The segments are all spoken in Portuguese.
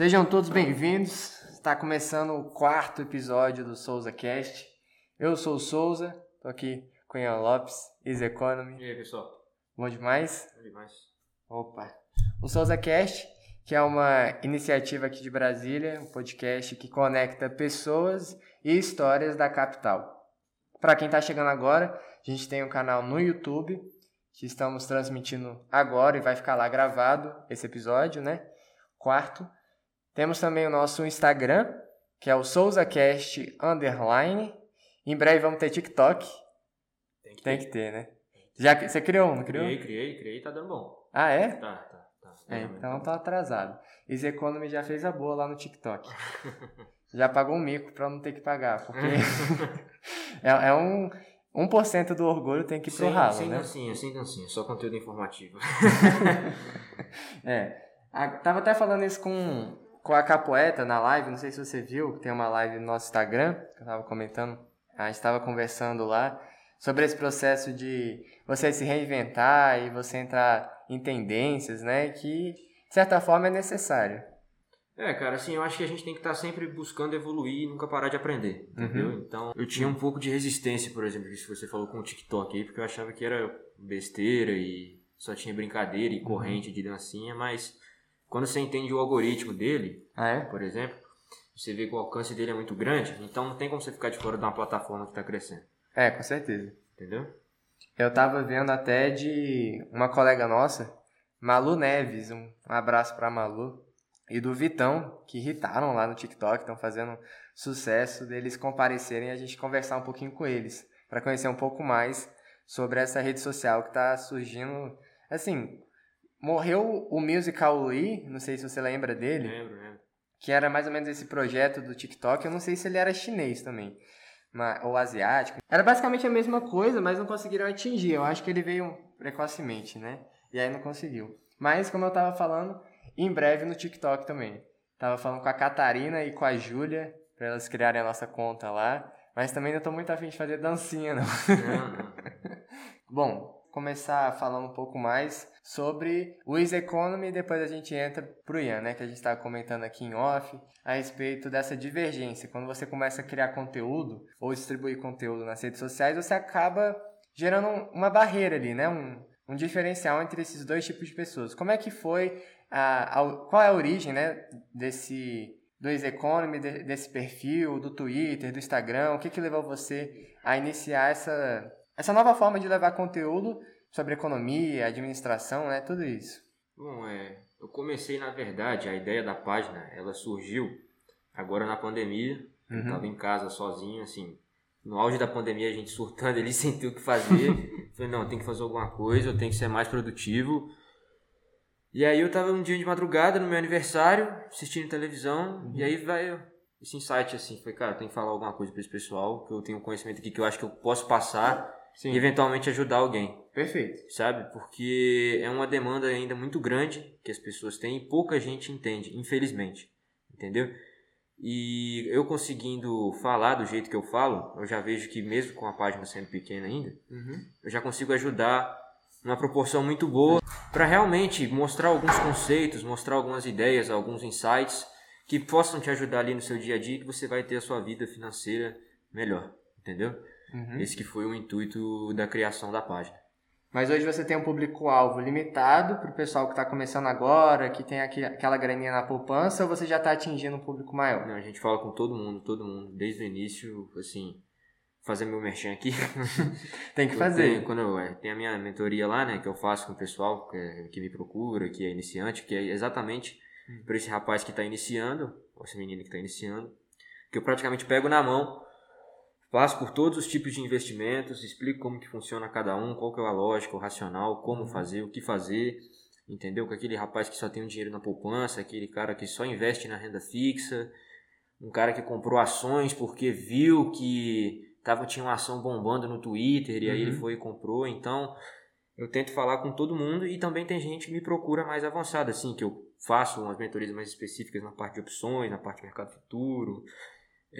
Sejam todos bem-vindos. Está começando o quarto episódio do Souza Cast. Eu sou o Souza, tô aqui com o Ian Lopes, Easy Economy. E aí, pessoal? Bom demais? Bom demais. Opa! O Souza Cast, que é uma iniciativa aqui de Brasília, um podcast que conecta pessoas e histórias da capital. Para quem está chegando agora, a gente tem um canal no YouTube que estamos transmitindo agora e vai ficar lá gravado esse episódio, né? Quarto. Temos também o nosso Instagram, que é o SouzaCast Underline. Em breve vamos ter TikTok. Tem que Tem que ter, né? Já, você criou um, não criou? Criei, criei, criei, tá dando bom. Ah, é? Tá, tá, tá. É, Tá, então tá atrasado. Easy Economy já fez a boa lá no TikTok. já pagou um mico pra não ter que pagar, porque é, é um 1% do orgulho tem que ir pro sem, ralo, sem né? dancinha, sem dancinha, só conteúdo informativo. É. A, tava até falando isso com, com a Capoeta na live, não sei se você viu, tem uma live no nosso Instagram, que eu tava comentando, a gente tava conversando lá, sobre esse processo de você se reinventar e você entrar em tendências, né, que de certa forma é necessário. É, cara, assim, eu acho que a gente tem que estar sempre buscando evoluir e nunca parar de aprender, entendeu? Uhum. Então, eu tinha um pouco de resistência, por exemplo, isso que você falou com o TikTok aí, porque eu achava que era besteira e só tinha brincadeira e corrente de dancinha, mas quando você entende o algoritmo dele, Ah, é? por exemplo, você vê que o alcance dele é muito grande, então não tem como você ficar de fora de uma plataforma que está crescendo, É, com certeza. entendeu? Eu tava vendo até de uma colega nossa, Malu Neves, um, abraço pra Malu, e do Vitão, que irritaram lá no TikTok, estão fazendo sucesso deles comparecerem e a gente conversar um pouquinho com eles, para conhecer um pouco mais sobre essa rede social que tá surgindo. Assim, morreu o Musical Lee, não sei se você lembra dele, Lembro, lembro. que era mais ou menos esse projeto do TikTok. Eu não sei se ele era chinês também, mas, ou asiático. Era basicamente a mesma coisa, mas não conseguiram atingir. Eu acho que ele veio precocemente, né? E aí não conseguiu. Mas, como eu tava falando, em breve no TikTok também. Tava falando com a Catarina e com a Júlia, pra elas criarem a nossa conta lá. Mas também não tô muito afim de fazer dancinha, não. Não, não. Bom, começar falando um pouco mais sobre o Easy Economy e depois a gente entra pro Ian, né, que a gente estava comentando aqui em off, a respeito dessa divergência. Quando você começa a criar conteúdo ou distribuir conteúdo nas redes sociais, você acaba gerando um- uma barreira ali, né, um, um diferencial entre esses dois tipos de pessoas. Como é que foi, a, a- qual é a origem, né, desse do Easy Economy, de- desse perfil, do Twitter, do Instagram, o que que levou você a iniciar essa essa nova forma de levar conteúdo sobre economia, administração, né? Tudo isso. Bom, é, eu comecei, na verdade, a ideia da página, ela surgiu agora na pandemia. Eu Uhum. tava em casa sozinho, assim, no auge da pandemia, a gente surtando ali sem ter o que fazer. Falei, não, tem que fazer alguma coisa, eu tenho que ser mais produtivo. E aí eu tava um dia de madrugada, no meu aniversário, assistindo televisão, e aí vai esse insight, assim, foi, cara, eu tenho que falar alguma coisa pra esse pessoal, que eu tenho um conhecimento aqui que eu acho que eu posso passar Sim. e eventualmente ajudar alguém Perfeito. sabe? Porque é uma demanda ainda muito grande que as pessoas têm e pouca gente entende, infelizmente, entendeu? E eu conseguindo falar do jeito que eu falo, eu já vejo que mesmo com a página sendo pequena ainda, Uhum. eu já consigo ajudar numa proporção muito boa para realmente mostrar alguns conceitos, mostrar algumas ideias, alguns insights que possam te ajudar ali no seu dia a dia que você vai ter a sua vida financeira melhor, entendeu? Uhum. Esse que foi o intuito da criação da página. Mas hoje você tem um público-alvo limitado para o pessoal que está começando agora, que tem aqui, aquela graninha na poupança, ou você já está atingindo um público maior? Não, a gente fala com todo mundo, todo mundo, desde o início, assim, fazer meu merchan aqui. Tem que Eu fazer. tenho- quando eu, é, tem a minha mentoria lá, né, que eu faço com o pessoal que, que me procura, que é iniciante, que é exatamente para esse rapaz que está iniciando, ou essa menina que está iniciando, que eu praticamente pego na mão, passo por todos os tipos de investimentos, explico como que funciona cada um, qual que é a lógica, o racional, como fazer, o que fazer, entendeu? Com aquele rapaz que só tem um dinheiro na poupança, aquele cara que só investe na renda fixa, um cara que comprou ações porque viu que tava, tinha uma ação bombando no Twitter e aí ele Uhum. foi e comprou. Então, eu tento falar com todo mundo e também tem gente que me procura mais avançada, assim, que eu faço umas mentorias mais específicas na parte de opções, na parte de mercado futuro,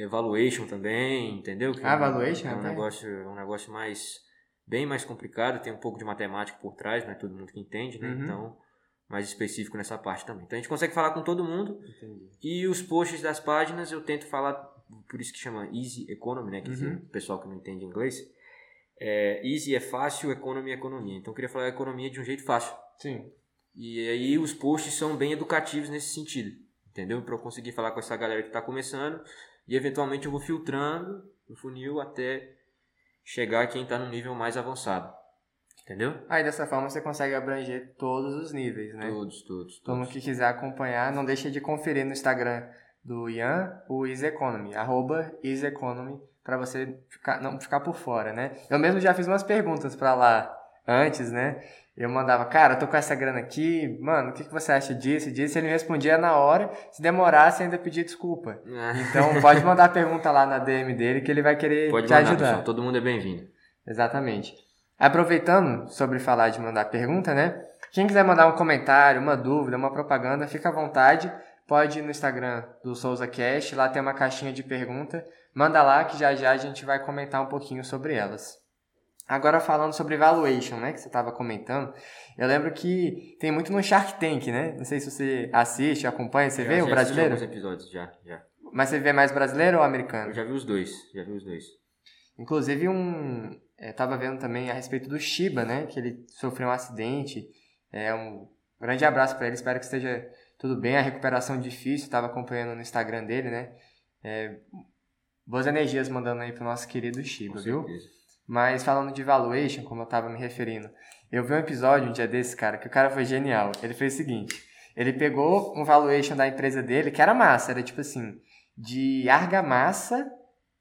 valuation também, entendeu? Que Ah, é um- valuation, é um até. negócio, é um negócio mais bem mais complicado, tem um pouco de matemática por trás, não é todo mundo que entende, né? Uhum. Então, mais específico nessa parte também. Então a gente consegue falar com todo mundo. Entendi. E os posts das páginas eu tento falar, por isso que chama Easy Economy, né? Que Uhum. o pessoal que não entende inglês. É, easy é fácil, Economy é economia. Então eu queria falar economia de um jeito fácil. Sim. E aí os posts são bem educativos nesse sentido, entendeu? Para eu conseguir falar com essa galera que está começando e eventualmente eu vou filtrando o funil até chegar a quem está no nível mais avançado, entendeu? Aí dessa forma você consegue abranger todos os níveis, né? Todos, todos, Todo mundo que quiser acompanhar, não deixe de conferir no Instagram do Ian o Easy Economy, arroba Easy Economy, pra você ficar, não ficar por fora, né? Eu mesmo já fiz umas perguntas pra lá antes, né? Eu mandava, cara, tô com essa grana aqui, mano, o que, que você acha disso disso? Ele me respondia na hora, se demorasse ainda pedia desculpa. Ah, Então pode mandar pergunta lá na DM dele que ele vai querer Pode te mandar, ajudar. pessoal. Todo mundo é bem-vindo. Exatamente. Aproveitando sobre falar de mandar pergunta, né? Quem quiser mandar um comentário, uma dúvida, uma propaganda, fica à vontade. Pode ir no Instagram do Souza Cash, lá tem uma caixinha de pergunta. Manda lá que já já a gente vai comentar um pouquinho sobre elas. Agora falando sobre valuation, né, que você estava comentando, eu lembro que tem muito no Shark Tank, né? Não sei se você assiste, acompanha, você Já- vê o brasileiro? alguns episódios, já, já. Mas você vê mais brasileiro ou americano? Eu já vi os dois, já vi os dois. Inclusive, um. É, tava vendo também a respeito do Shiba, né? Que ele sofreu um acidente. É um grande abraço para ele, espero que esteja tudo bem. A recuperação difícil, tava acompanhando no Instagram dele, né? É, boas energias mandando aí pro nosso querido Com Shiba, viu? certeza. Mas falando de valuation, como eu tava me referindo, eu vi um episódio um dia desse, cara, que o cara foi genial. Ele fez o seguinte: ele pegou um valuation da empresa dele, que era massa, era tipo assim, de argamassa.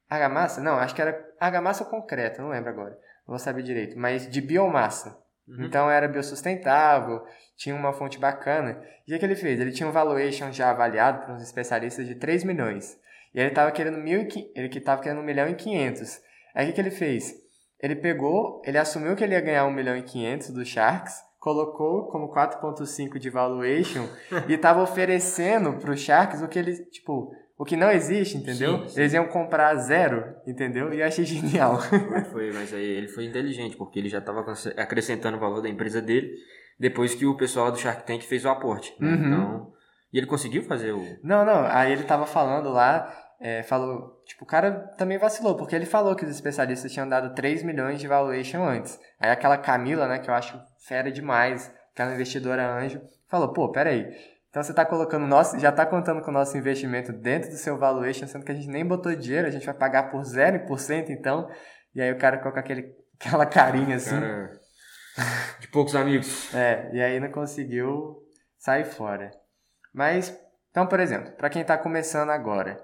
Argamassa? Não, acho que era argamassa ou concreto, não lembro agora. Não vou saber direito, mas de biomassa. Uhum. Então era biossustentável, tinha uma fonte bacana. E o que ele fez? Ele tinha um valuation já avaliado por uns especialistas de 3 milhões. E ele estava querendo mil ele que tava querendo 1 milhão e 500. Aí o que, que ele fez? Ele pegou, ele assumiu que ele ia ganhar 1 milhão e 500 do Sharks, colocou como 4.5 de valuation e estava oferecendo pro Sharks o que ele, tipo, o que não existe, entendeu? Sim, sim. Eles iam comprar zero, entendeu? E eu achei genial. Foi, foi, mas aí ele foi inteligente, porque ele já estava acrescentando o valor da empresa dele depois que o pessoal do Shark Tank fez o aporte. né? Uhum. Então, e ele conseguiu fazer o. Não, não. Aí ele tava falando lá, é, falou. Tipo, o cara também vacilou, porque ele falou que os especialistas tinham dado 3 milhões de valuation antes. Aí aquela Camila, né, que eu acho fera demais, aquela investidora anjo, falou: pô, peraí. Então você tá colocando nosso, já tá contando com o nosso investimento dentro do seu valuation, sendo que a gente nem botou dinheiro, a gente vai pagar por 0%, então. E aí o cara coloca aquele, aquela carinha assim. Cara, de poucos amigos. É, e aí não conseguiu sair fora. Mas, então, por exemplo, para quem tá começando agora,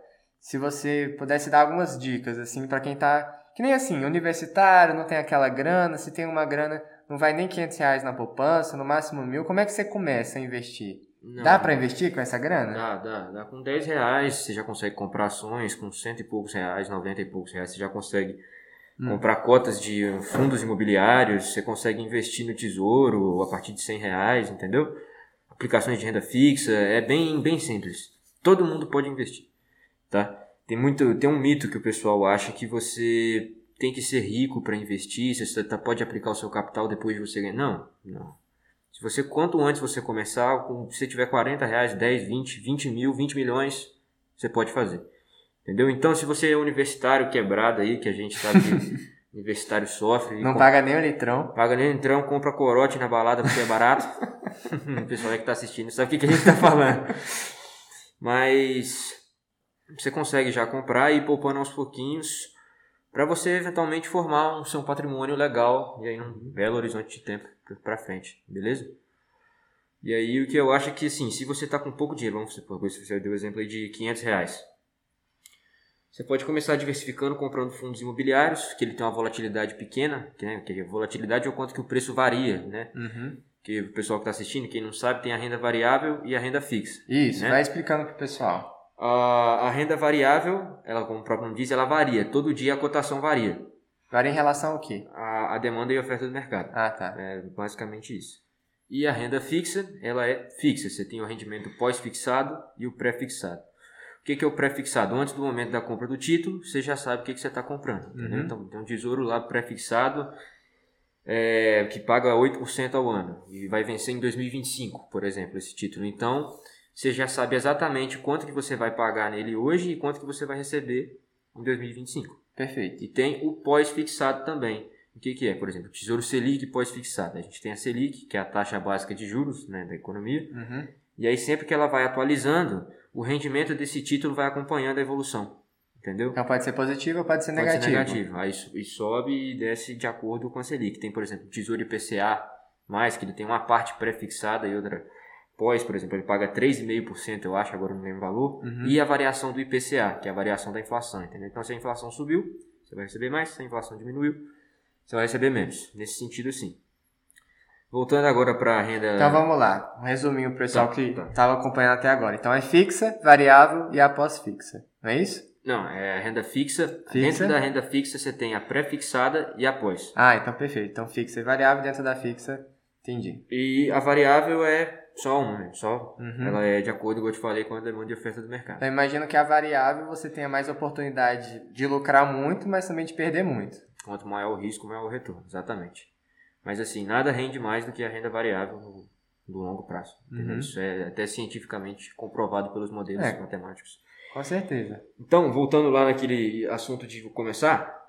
se você pudesse dar algumas dicas, assim, para quem tá, que nem assim, universitário, não tem aquela grana, se tem uma grana, não vai nem 500 reais na poupança, no máximo mil, como é que você começa a investir? Não, Dá para investir com essa grana? Dá, dá. Dá com 10 reais, você já consegue comprar ações, com cento e poucos reais, 90 e poucos reais, você já consegue Hum. comprar cotas de fundos imobiliários, você consegue investir no tesouro a partir de 100 reais, entendeu? Aplicações de renda fixa, é bem, bem simples. Todo mundo pode investir, tá? Tem muito, tem um mito que o pessoal acha que você tem que ser rico para investir, você tá- pode aplicar o seu capital depois de você ganhar. Não, não. Se você, quanto antes você começar, com- se você tiver 40 reais, 10, 20, 20 mil, 20 milhões, você pode fazer. Entendeu? Então, se você é universitário quebrado aí, que a gente sabe que universitário sofre, Não com- paga nem o litrão. paga nem entrão, compra corote na balada porque é barato. o pessoal aí que tá assistindo sabe o que, que a gente tá falando. Mas você consegue já comprar e ir poupando aos pouquinhos para você eventualmente formar um seu patrimônio legal e aí num belo horizonte de tempo para frente, beleza? E aí o que eu acho é que assim, se você tá com pouco dinheiro, vamos supor, você deu o exemplo aí de 500 reais. Você pode começar diversificando comprando fundos imobiliários, que ele tem uma volatilidade pequena, que, né, que a volatilidade é o quanto que o preço varia, né? Uhum. Que o pessoal que está assistindo, quem não sabe, tem a renda variável e a renda fixa. Isso, Né? vai explicando pro pessoal. A, a renda variável, ela como o próprio nome diz, ela varia. Todo dia a cotação varia. Varia em relação ao quê? A, a demanda e a oferta do mercado. Ah, tá. É basicamente isso. E a renda fixa, ela é fixa. Você tem o rendimento pós-fixado e o pré-fixado. O que que é o pré-fixado? Antes do momento da compra do título, você já sabe o que, que você está comprando. Uhum. Então, tem um tesouro lá pré-fixado. é, que paga 8% ao ano e vai vencer em 2025, por exemplo, esse título. Então, você já sabe exatamente quanto que você vai pagar nele hoje e quanto que você vai receber em 2025. Perfeito. E tem o pós-fixado também. O que, que é? Por exemplo, Tesouro Selic pós-fixado. A gente tem a Selic, que é a taxa básica de juros né, da economia. Uhum. E aí, sempre que ela vai atualizando, o rendimento desse título vai acompanhando a evolução. Entendeu? Então pode ser positivo ou pode ser Pode negativo. ser negativo. Aí e sobe e desce de acordo com a Selic. Tem, por exemplo, o Tesouro IPCA, mais, que ele tem uma parte pré-fixada e outra pós, por exemplo, ele paga 3,5%, eu acho, agora não lembro o valor. Uhum. E a variação do IPCA, que é a variação da inflação, entendeu? Então, se a inflação subiu, você vai receber mais. Se a inflação diminuiu, você vai receber menos. Nesse sentido, sim. Voltando agora para a renda... Então vamos lá. Um resuminho pro pessoal Tá, que tá. estava acompanhando até agora. Então é fixa, variável e a pós-fixa. Não é isso? Não, é a renda fixa. Fixa. Dentro da renda fixa, você tem a pré-fixada e a pós. Ah, então perfeito. Então fixa e variável dentro da fixa. Entendi. E a variável é só uma, né? Só Uhum. ela é de acordo, como eu te falei, com a demanda e oferta do mercado. Então imagino que a variável você tenha mais oportunidade de lucrar muito, mas também de perder muito. Quanto maior o risco, maior o retorno, exatamente. Mas assim, nada rende mais do que a renda variável no, no longo prazo. Uhum. Isso é até cientificamente comprovado pelos modelos É. matemáticos. Com certeza. Então, voltando lá naquele assunto de começar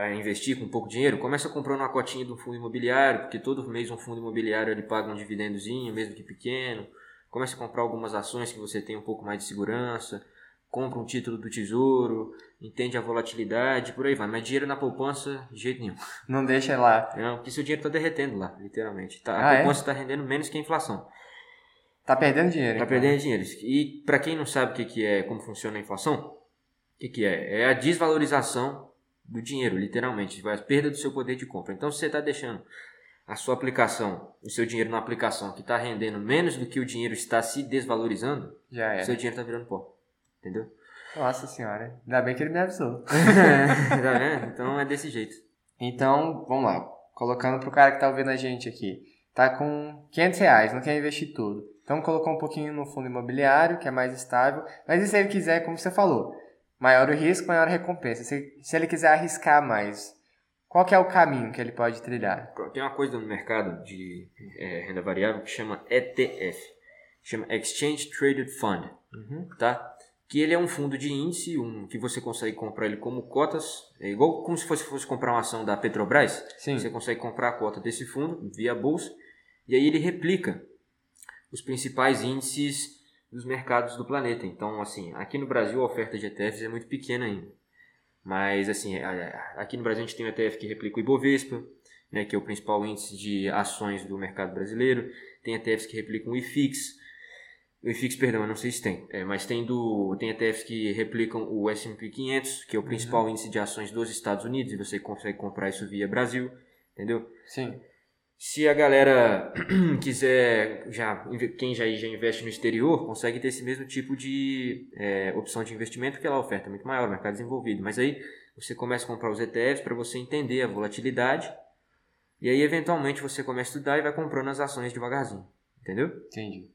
a investir com pouco dinheiro, começa comprando uma cotinha de um fundo imobiliário, porque todo mês um fundo imobiliário ele paga um dividendozinho, mesmo que pequeno. Começa a comprar algumas ações que você tem um pouco mais de segurança. Compra um título do tesouro, entende a volatilidade, por aí vai. Mas dinheiro na poupança, de jeito nenhum. Não deixa lá. Não, porque seu dinheiro está derretendo lá, literalmente. Tá, Ah, a é? poupança está rendendo menos que a inflação. Tá perdendo dinheiro. Tá então. perdendo dinheiro. E para quem não sabe o que, que é, como funciona a inflação, o que, que é? É a desvalorização do dinheiro, literalmente. Vai a perda do seu poder de compra. Então, se você está deixando a sua aplicação, o seu dinheiro na aplicação que está rendendo menos do que o dinheiro está se desvalorizando, Já era. seu dinheiro está virando pó. Entendeu? Nossa senhora. Ainda bem que ele me avisou. tá vendo? Então é desse jeito. Então, vamos lá. Colocando pro cara que tá ouvindo a gente aqui. Tá com 500 reais, não quer investir tudo. Então colocou um pouquinho no fundo imobiliário, que é mais estável. Mas e se ele quiser, como você falou, maior o risco, maior a recompensa. Se, se ele quiser arriscar mais, qual que é o caminho que ele pode trilhar? Tem uma coisa no mercado de é, renda variável que chama ETF. Chama Exchange Traded Fund. Uhum. tá? Que ele é um fundo de índice, um que você consegue comprar ele como cotas, é igual como se fosse, fosse comprar uma ação da Petrobras. Sim. Você consegue comprar a cota desse fundo via bolsa e aí ele replica os principais índices dos mercados do planeta. Então, assim, aqui no Brasil a oferta de ETFs é muito pequena ainda. Mas, assim, aqui no Brasil a gente tem um ETF que replica o Ibovespa, né, que é o principal índice de ações do mercado brasileiro. Tem ETFs que replicam o IFIX. O IFIX, perdão, eu não sei se tem. É, mas tem, do, tem ETFs que replicam o S&P 500, que é o principal índice de ações dos Estados Unidos, e você consegue comprar isso via Brasil, entendeu? Sim. Se a galera quiser, já, quem já, já investe no exterior, consegue ter esse mesmo tipo de é, opção de investimento, porque lá a oferta é muito maior, mercado desenvolvido. Mas aí você começa a comprar os ETFs para você entender a volatilidade, e aí eventualmente você começa a estudar e vai comprando as ações devagarzinho, entendeu? Entendi.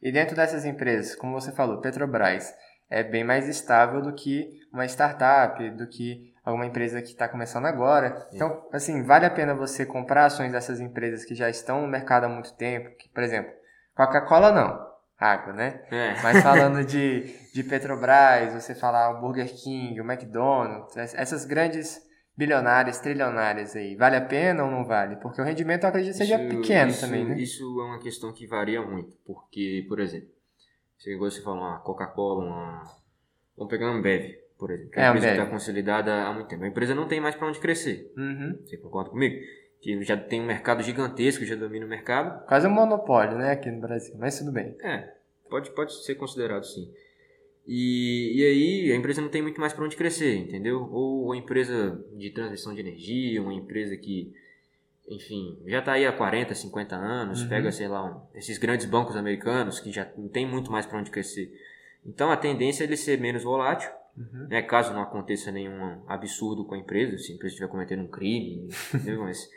E dentro dessas empresas, como você falou, Petrobras é bem mais estável do que uma startup, do que alguma empresa que está começando agora. Então, assim, vale a pena você comprar ações dessas empresas que já estão no mercado há muito tempo. Que, por exemplo, Coca-Cola não, água, né? É. Mas falando de, de Petrobras, você falar o Burger King, o McDonald's, ess- essas grandes bilionárias, trilionárias aí, vale a pena ou não vale? Porque o rendimento eu acredito que seja Isso- pequeno isso- também, né? Isso é uma questão que varia muito, porque, por exemplo, você igual você falou, uma Coca-Cola, uma... vamos pegar uma Ambev, por exemplo, que é É, uma empresa que está consolidada há muito tempo. A empresa não tem mais para onde crescer, Uhum. você concorda comigo? Que já tem um mercado gigantesco, já domina o mercado. Quase um monopólio, né, aqui no Brasil, mas tudo bem. É, pode, pode ser considerado sim. E, e aí a empresa não tem muito mais para onde crescer, entendeu? Ou uma empresa de transmissão de energia, uma empresa que, enfim, já está aí há 40, 50 anos, Uhum. pega, sei lá, um- esses grandes bancos americanos que já não tem muito mais para onde crescer. Então a tendência é ele ser menos volátil, Uhum. né? Caso não aconteça nenhum absurdo com a empresa, se a empresa estiver cometendo um crime? Mas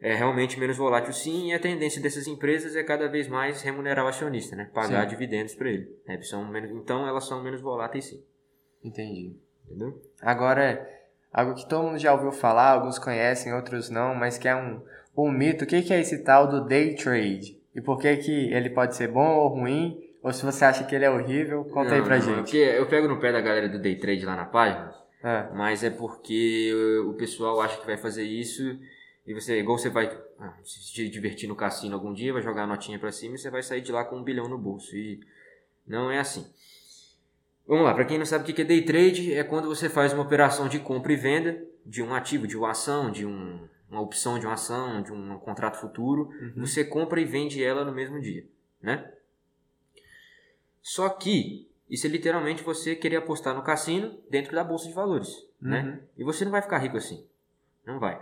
é realmente menos volátil sim, e a tendência dessas empresas é cada vez mais remunerar o acionista, né? Pagar Sim. dividendos para ele. né? São menos, então elas são menos voláteis sim, Entendi. entendeu? Agora, algo que todo mundo já ouviu falar, alguns conhecem, outros não, mas que é um, um mito. O que, que é esse tal do day trade? E por que, que ele pode ser bom ou ruim? Ou se você acha que ele é horrível, conta não, aí pra não, gente. Porque eu pego no pé da galera do day trade lá na página, É. mas é porque o pessoal acha que vai fazer isso e você, igual você vai ah, se divertir no cassino algum dia, vai jogar a notinha pra cima e você vai sair de lá com um bilhão no bolso. E não é assim. Vamos lá, para quem não sabe o que é day trade, é quando você faz uma operação de compra e venda de um ativo, de uma ação, de um, uma opção de uma ação, de um contrato futuro. Uhum. Você compra e vende ela no mesmo dia, né? Só que isso é literalmente você querer apostar no cassino dentro da bolsa de valores, né? Uhum. E você não vai ficar rico assim. Não vai.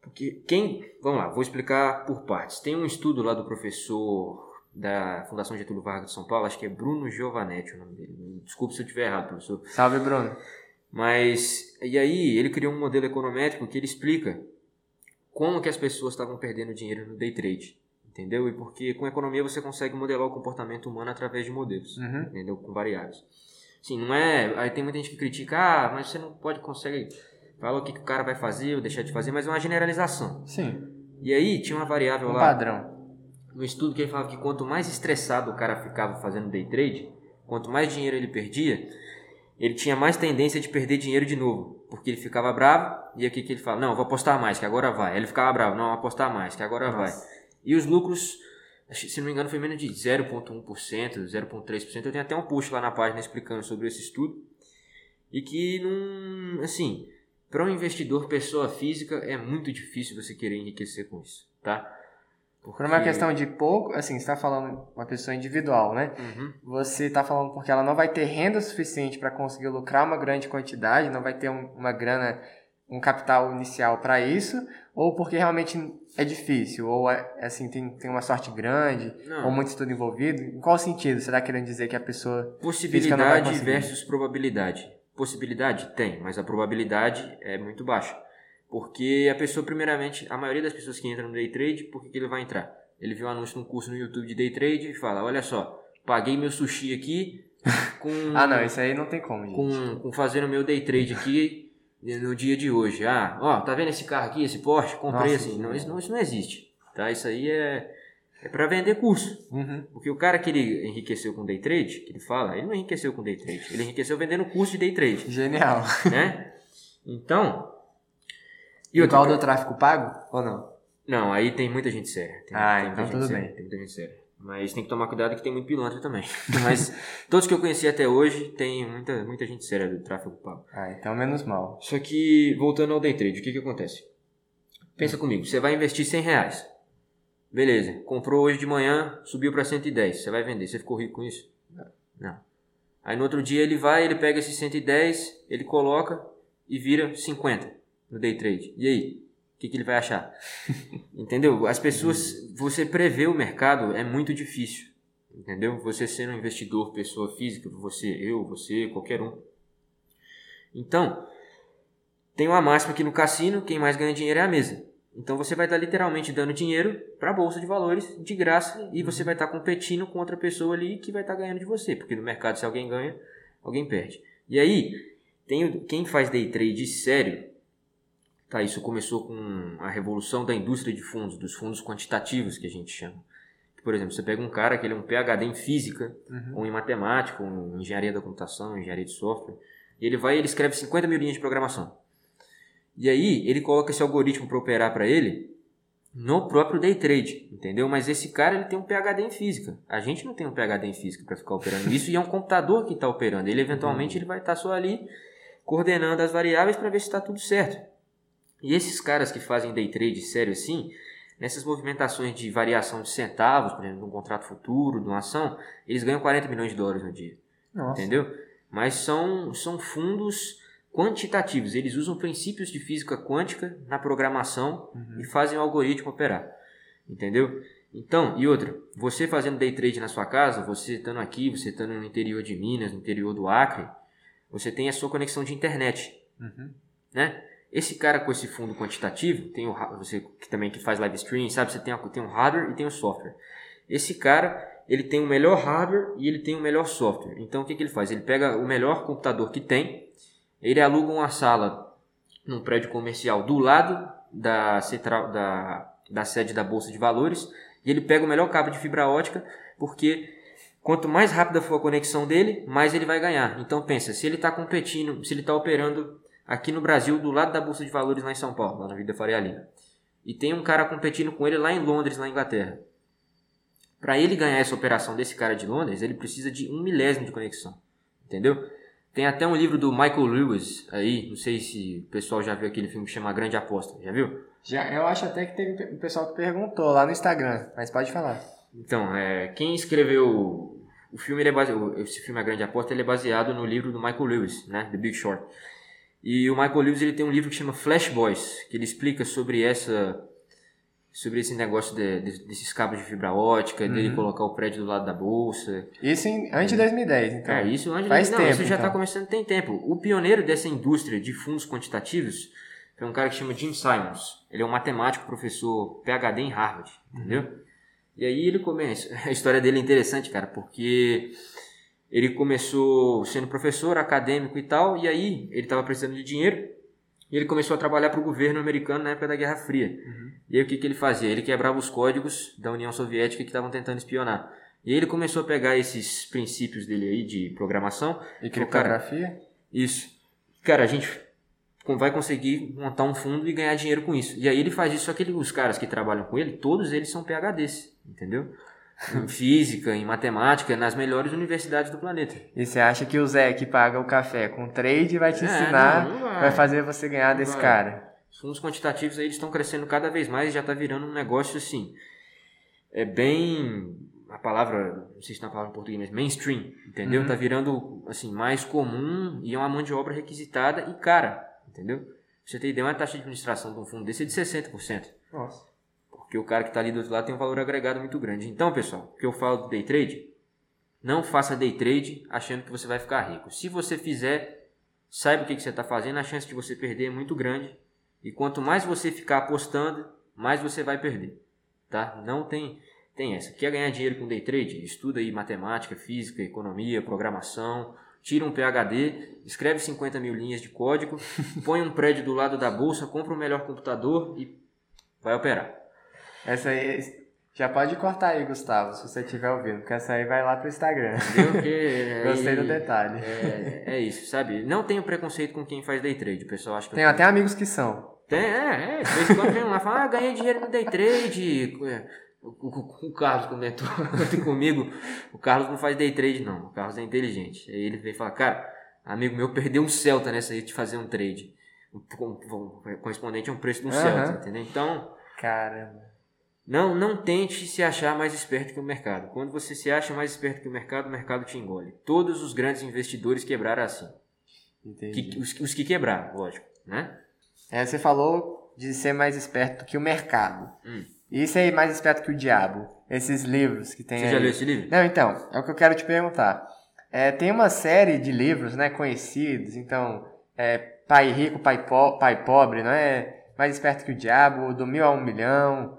Porque quem. Vamos lá, vou explicar por partes. Tem um estudo lá do professor da Fundação Getúlio Vargas de São Paulo, acho que é Bruno Giovanetti o nome dele. Desculpe se eu estiver errado, professor. Salve, Bruno. Mas, e aí, ele criou um modelo econométrico que ele explica como que as pessoas estavam perdendo dinheiro no day trade. Entendeu? E porque com economia você consegue modelar o comportamento humano através de modelos. Uhum. Entendeu? Com variáveis. Sim, não é. Aí tem muita gente que critica, ah, mas você não pode consegue. Fala o que, que o cara vai fazer ou deixar de fazer, mas é uma generalização. Sim, E aí tinha uma variável um lá padrão. no estudo que ele falava que quanto mais estressado o cara ficava fazendo day trade, quanto mais dinheiro ele perdia, ele tinha mais tendência de perder dinheiro de novo. Porque ele ficava bravo, e aqui que ele fala, não, vou apostar mais, que agora vai. Aí ele ficava bravo, não, vou apostar mais, que agora vai. E os lucros, se não me engano, foi menos de 0,1%, 0,3%. Eu tenho até um post lá na página explicando sobre esse estudo. E que não. Assim, para um investidor pessoa física é muito difícil você querer enriquecer com isso, tá? Por uma questão de pouco, assim, você tá falando uma pessoa individual, né? Uhum. Você tá falando porque ela não vai ter renda suficiente para conseguir lucrar uma grande quantidade, não vai ter um- uma grana, um capital inicial para isso, ou porque realmente é difícil, ou é, assim, tem, tem uma sorte grande, Não. ou muito estudo envolvido. Em qual sentido? Você tá querendo dizer que a pessoa Possibilidade versus probabilidade. Possibilidade tem, mas a probabilidade é muito baixa. Porque a pessoa, primeiramente, a maioria das pessoas que entram no day trade, por que, que ele vai entrar? Ele viu um anúncio num curso no YouTube de day trade e fala: Olha só, paguei meu sushi aqui com, Ah, não, isso aí não tem como, gente. com, com fazendo meu day trade aqui no dia de hoje. Ah, ó, tá vendo esse carro aqui, esse Porsche? Comprei Nossa, assim. Não isso, não, isso não existe. Tá? Isso aí é, é para vender curso. Uhum. Porque o cara que ele enriqueceu com day trade, que ele fala, ele não enriqueceu com day trade, ele enriqueceu vendendo curso de day trade, Genial. né? Então. E igual coisa- do tráfico pago? Ou não? Não, aí tem muita gente séria. Tem, Ah, tem então gente tudo séria, bem. Tem muita gente séria. Mas tem que tomar cuidado que tem muito pilantra também. Mas todos que eu conheci até hoje, tem muita, muita gente séria do tráfego pago. Ah, então menos mal. Só que, voltando ao day trade, o que que acontece? Pensa comigo, você vai investir 100 reais. Beleza, comprou hoje de manhã, subiu para 110, você vai vender, você ficou rico com isso? Não. Aí no outro dia ele vai, ele pega esses 110, ele coloca e vira 50 no day trade. E aí? Que, que ele vai achar? Entendeu? As pessoas, você prever o mercado é muito difícil. Entendeu? Você sendo um investidor, pessoa física, você, eu, você, qualquer um. Então, tem uma máxima aqui no cassino, quem mais ganha dinheiro é a mesa. Então você vai estar literalmente dando dinheiro para a bolsa de valores de graça e você vai estar competindo com outra pessoa ali que vai estar ganhando de você, porque no mercado se alguém ganha, alguém perde. E aí, tem quem faz day trade sério, tá, isso começou com a revolução da indústria de fundos, dos fundos quantitativos que a gente chama. Por exemplo, você pega um cara que ele é um PhD em física, Uhum. ou em matemática, ou em engenharia da computação, engenharia de software, e ele vai e ele escreve 50 mil linhas de programação. E aí ele coloca esse algoritmo para operar para ele no próprio day trade, entendeu? Mas esse cara ele tem um PhD em física. A gente não tem um PhD em física para ficar operando isso e é um computador que está operando. Ele eventualmente ele vai estar só ali coordenando as variáveis para ver se está tudo certo. E esses caras que fazem day trade sério assim, nessas movimentações de variação de centavos, por exemplo, de um contrato futuro, de uma ação, eles ganham 40 milhões de dólares no dia. Nossa. Entendeu? Mas são, são fundos quantitativos. Eles usam princípios de física quântica na programação Uhum. e fazem o algoritmo operar. Entendeu? Então, e outra, você fazendo day trade na sua casa, você estando aqui, você estando no interior de Minas, no interior do Acre, você tem a sua conexão de internet, Uhum. né? Esse cara com esse fundo quantitativo, tem o, você que também que faz live stream, sabe? Você tem, tem o hardware e tem o software. Esse cara, ele tem o melhor hardware e ele tem o melhor software. Então, o que, que ele faz? Ele pega o melhor computador que tem, ele aluga uma sala num prédio comercial do lado da, central, da, da sede da Bolsa de Valores e ele pega o melhor cabo de fibra ótica porque quanto mais rápida for a conexão dele, mais ele vai ganhar. Então pensa, se ele está competindo, se ele está operando aqui no Brasil do lado da Bolsa de Valores lá em São Paulo, lá na Vida Faria Lima, e tem um cara competindo com ele lá em Londres, na Inglaterra. Para ele ganhar essa operação desse cara de Londres, ele precisa de um milésimo de conexão. Entendeu? Tem até um livro do Michael Lewis aí, não sei se o pessoal já viu aquele filme que chama Grande Aposta, já viu? Já, eu acho até que teve um pessoal que perguntou lá no Instagram, mas pode falar. Então, é, quem escreveu o filme, ele é baseado, esse filme A Grande Aposta, ele é baseado no livro do Michael Lewis, né, The Big Short. E o Michael Lewis ele tem um livro que chama Flash Boys, que ele explica sobre essa sobre esse negócio de, de, desses cabos de fibra ótica, uhum. dele colocar o prédio do lado da bolsa. Isso em, antes de 2010, então. É, isso antes Faz de, tempo, não, isso já está então. começando tem tempo. O pioneiro dessa indústria de fundos quantitativos foi um cara que chama Jim Simons. Ele é um matemático, professor PhD em Harvard, entendeu? Uhum. E aí ele começa, a história dele é interessante, cara, porque ele começou sendo professor acadêmico e tal, e aí ele estava precisando de dinheiro e ele começou a trabalhar para o governo americano na época da Guerra Fria. Uhum. E aí o que, que ele fazia? Ele quebrava os códigos da União Soviética que estavam tentando espionar. E aí ele começou a pegar esses princípios dele aí de programação. E criptografia? Cara, isso. Cara, a gente vai conseguir montar um fundo e ganhar dinheiro com isso. E aí ele faz isso, só que ele, os caras que trabalham com ele, todos eles são PHDs, entendeu? Em física, em matemática, nas melhores universidades do planeta. E você acha que o Zé que paga o café com trade vai te É, ensinar, não, não vai. vai fazer você ganhar Não desse vai. cara? Os fundos quantitativos aí estão crescendo cada vez mais e já está virando um negócio assim. É bem. A palavra, não sei se tem uma palavra em português, mas mainstream, entendeu? Uhum. Tá virando assim, mais comum e é uma mão de obra requisitada e cara, entendeu? Pra você ter ideia, uma taxa de administração de um fundo desse é de 60%. Nossa. Porque o cara que está ali do outro lado tem um valor agregado muito grande. Então, pessoal, o que eu falo do day trade, não faça day trade achando que você vai ficar rico. Se você fizer, saiba o que, que você está fazendo, a chance de você perder é muito grande. E quanto mais você ficar apostando, mais você vai perder. Tá? Não tem, tem essa. Quer ganhar dinheiro com day trade? Estuda aí matemática, física, economia, programação. Tira um PhD, escreve 50 mil linhas de código, põe um prédio do lado da bolsa, compra um melhor computador e vai operar. Essa aí. Já pode cortar aí, Gustavo, se você estiver ouvindo, porque essa aí vai lá pro Instagram. Entendeu? Porque Gostei aí- do detalhe. É, é isso, sabe? Não tenho preconceito com quem faz day trade. O pessoal acha que Tenho até amigos que são. Tem, é, é. De vez em quando vem lá e fala, ah, ganhei dinheiro no day trade. É, O, o- o Carlos comentou comigo. O Carlos não faz day trade, não. O Carlos é inteligente. Aí ele veio falar, cara, amigo meu perdeu um Celta nessa aí de fazer um trade. Com- Correspondente a um preço de um Aham. Celta, entendeu? Então, Caramba. Não, não tente se achar mais esperto que o mercado. Quando você se acha mais esperto que o mercado, o mercado te engole. Todos os grandes investidores quebraram assim. Entendi. Que- os, os que quebraram, lógico, né? É, você falou de ser mais esperto que o mercado. Hum. E ser mais esperto que o diabo. Esses livros que tem Você aí. já leu esse livro? Não, então, é o que eu quero te perguntar. É, tem uma série de livros, né, conhecidos, então, é, Pai Rico, Pai, po Pai Pobre, não é? Mais Esperto que o Diabo, Do Mil a Um Milhão.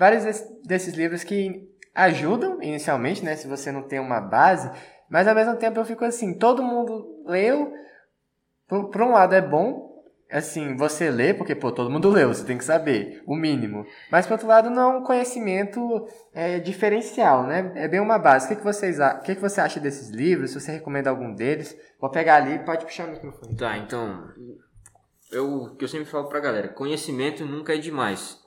Vários des- desses livros que ajudam, inicialmente, né, se você não tem uma base, mas ao mesmo tempo eu fico assim, todo mundo leu, por, por um lado é bom, assim, você lê, porque, pô, todo mundo leu, você tem que saber, o mínimo. Mas, por outro lado, não é um conhecimento é, diferencial, né? É bem uma base. O que, que, vocês, o que, que você acha desses livros? Se você recomenda algum deles, vou pegar ali pode puxar o microfone. Tá, então. Eu, que eu sempre falo pra galera: conhecimento nunca é demais.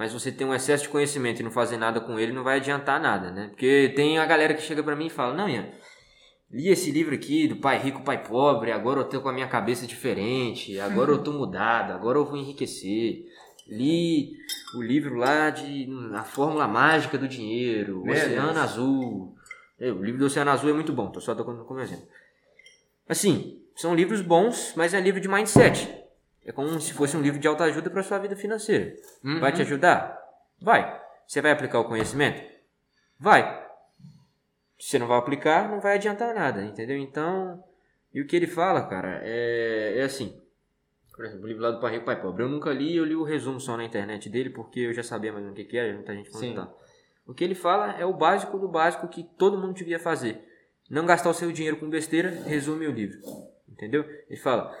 Mas você ter um excesso de conhecimento e não fazer nada com ele não vai adiantar nada, né? Porque tem a galera que chega pra mim e fala: Não, Ian, li esse livro aqui do Pai Rico, Pai Pobre, agora eu tô com a minha cabeça diferente, agora eu tô mudado, agora eu vou enriquecer. Li o livro lá de A Fórmula Mágica do Dinheiro, Meu Oceano Deus. Azul. É, o livro do Oceano Azul é muito bom, tô só tocando como exemplo. Assim, são livros bons, mas é livro de mindset. É como se fosse um livro de autoajuda para sua vida financeira. Vai te ajudar? Vai. Você vai aplicar o conhecimento? Vai. Se você não vai aplicar, não vai adiantar nada, entendeu? Então, e o que ele fala, cara, é, é assim. Por exemplo, o livro lá do Pai Rico, Pai Pobre. Eu nunca li, eu li o resumo só na internet dele, porque eu já sabia mais ou menos o que que era, muita gente tá. O que ele fala é o básico do básico que todo mundo devia fazer. Não gastar o seu dinheiro com besteira, resume o livro. Entendeu? Ele fala: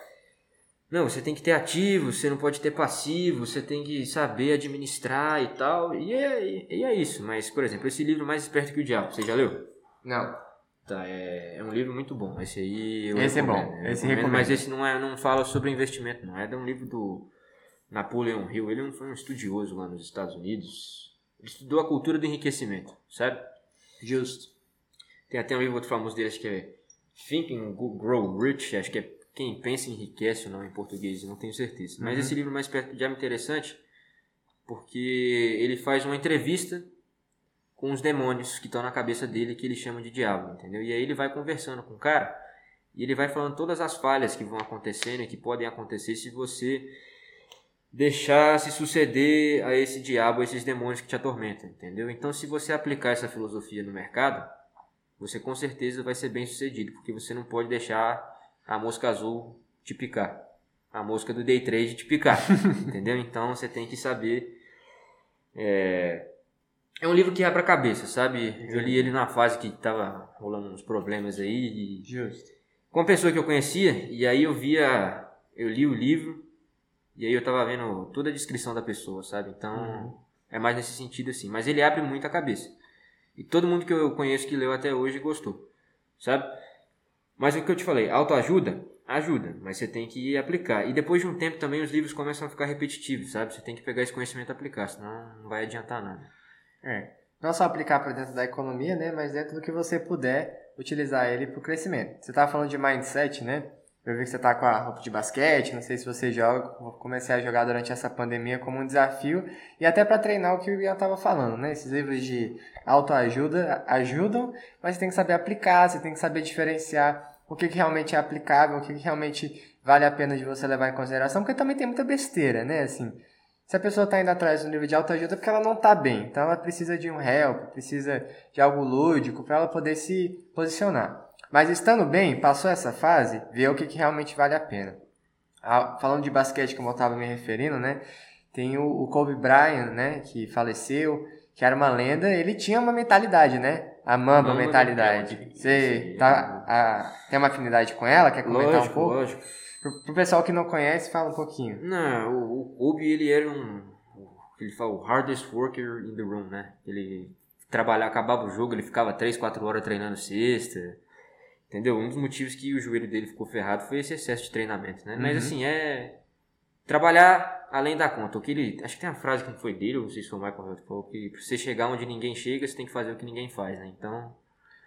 não, você tem que ter ativo, você não pode ter passivo, você tem que saber administrar e tal. E é, e é isso. Mas, por exemplo, esse livro Mais Esperto que o Diabo, você já leu? Não. Tá, é, é um livro muito bom. Esse aí eu Esse é bom, eu esse recomendo, recomendo. Mas esse não, é, não fala sobre investimento, não. É de um livro do Napoleon Hill. Ele foi um estudioso lá nos Estados Unidos. Ele estudou a cultura do enriquecimento, sabe? Justo. Tem até um livro outro famoso dele, acho que é Think and Grow Rich, acho que é Quem Pensa Enriquece ou não em português, não tenho certeza. Mas Uhum. esse livro mais perto de é interessante porque ele faz uma entrevista com os demônios que estão na cabeça dele que ele chama de diabo, entendeu? E aí ele vai conversando com o cara e ele vai falando todas as falhas que vão acontecendo e que podem acontecer se você deixar se suceder a esse diabo, a esses demônios que te atormentam, entendeu? Então, se você aplicar essa filosofia no mercado, você com certeza vai ser bem sucedido, porque você não pode deixar a mosca azul te picar, a mosca do day trade te picar, entendeu? Então, você tem que saber. É, é um livro que abre a cabeça, sabe? Eu li ele na fase que tava rolando uns problemas aí Justo. com uma pessoa que eu conhecia, e aí eu via, eu li o livro, e aí eu tava vendo toda a descrição da pessoa, sabe? Então, é mais nesse sentido assim. Mas ele abre muito a cabeça. E todo mundo que eu conheço que leu até hoje gostou, sabe? Mas o que eu te falei, autoajuda, ajuda, mas você tem que aplicar. E depois de um tempo também os livros começam a ficar repetitivos, sabe? Você tem que pegar esse conhecimento e aplicar, senão não vai adiantar nada. É. Não só aplicar para dentro da economia, né? Mas dentro do que você puder utilizar ele para o crescimento. Você estava falando de mindset, né? Eu vi que você tá com a roupa de basquete, não sei se você joga. Comecei a jogar durante essa pandemia como um desafio e até para treinar o que o Ian estava falando, né? Esses livros de autoajuda ajudam, mas você tem que saber aplicar, você tem que saber diferenciar o que, que realmente é aplicável, o que, que realmente vale a pena de você levar em consideração, porque também tem muita besteira, né? Assim, se a pessoa está indo atrás do livro de autoajuda é porque ela não está bem, então ela precisa de um help, precisa de algo lúdico para ela poder se posicionar. Mas estando bem, passou essa fase, vê o que, que realmente vale a pena. Ah, Falando de basquete, como eu estava me referindo, né? Tem o, o Kobe Bryant, né? Que faleceu, que era uma lenda. Ele tinha uma mentalidade, né? A Mamba, Mamba mentalidade. mentality. Você tá, a- tem uma afinidade com ela? Quer comentar Lógico, um pouco? lógico. Pro, pro pessoal que não conhece, fala um pouquinho. Não, o, o Kobe, ele era um. Ele fala o hardest worker in the room, né? Ele trabalhava, acabava o jogo, ele ficava 3, 4 horas treinando sexta. Entendeu? Um dos motivos que o joelho dele ficou ferrado foi esse excesso de treinamento, né? Mas Uhum. assim, é. Trabalhar além da conta. O que ele. Acho que tem uma frase que não foi dele, ou não sei se foi o Michael que falou que pra você chegar onde ninguém chega, você tem que fazer o que ninguém faz, né? Então.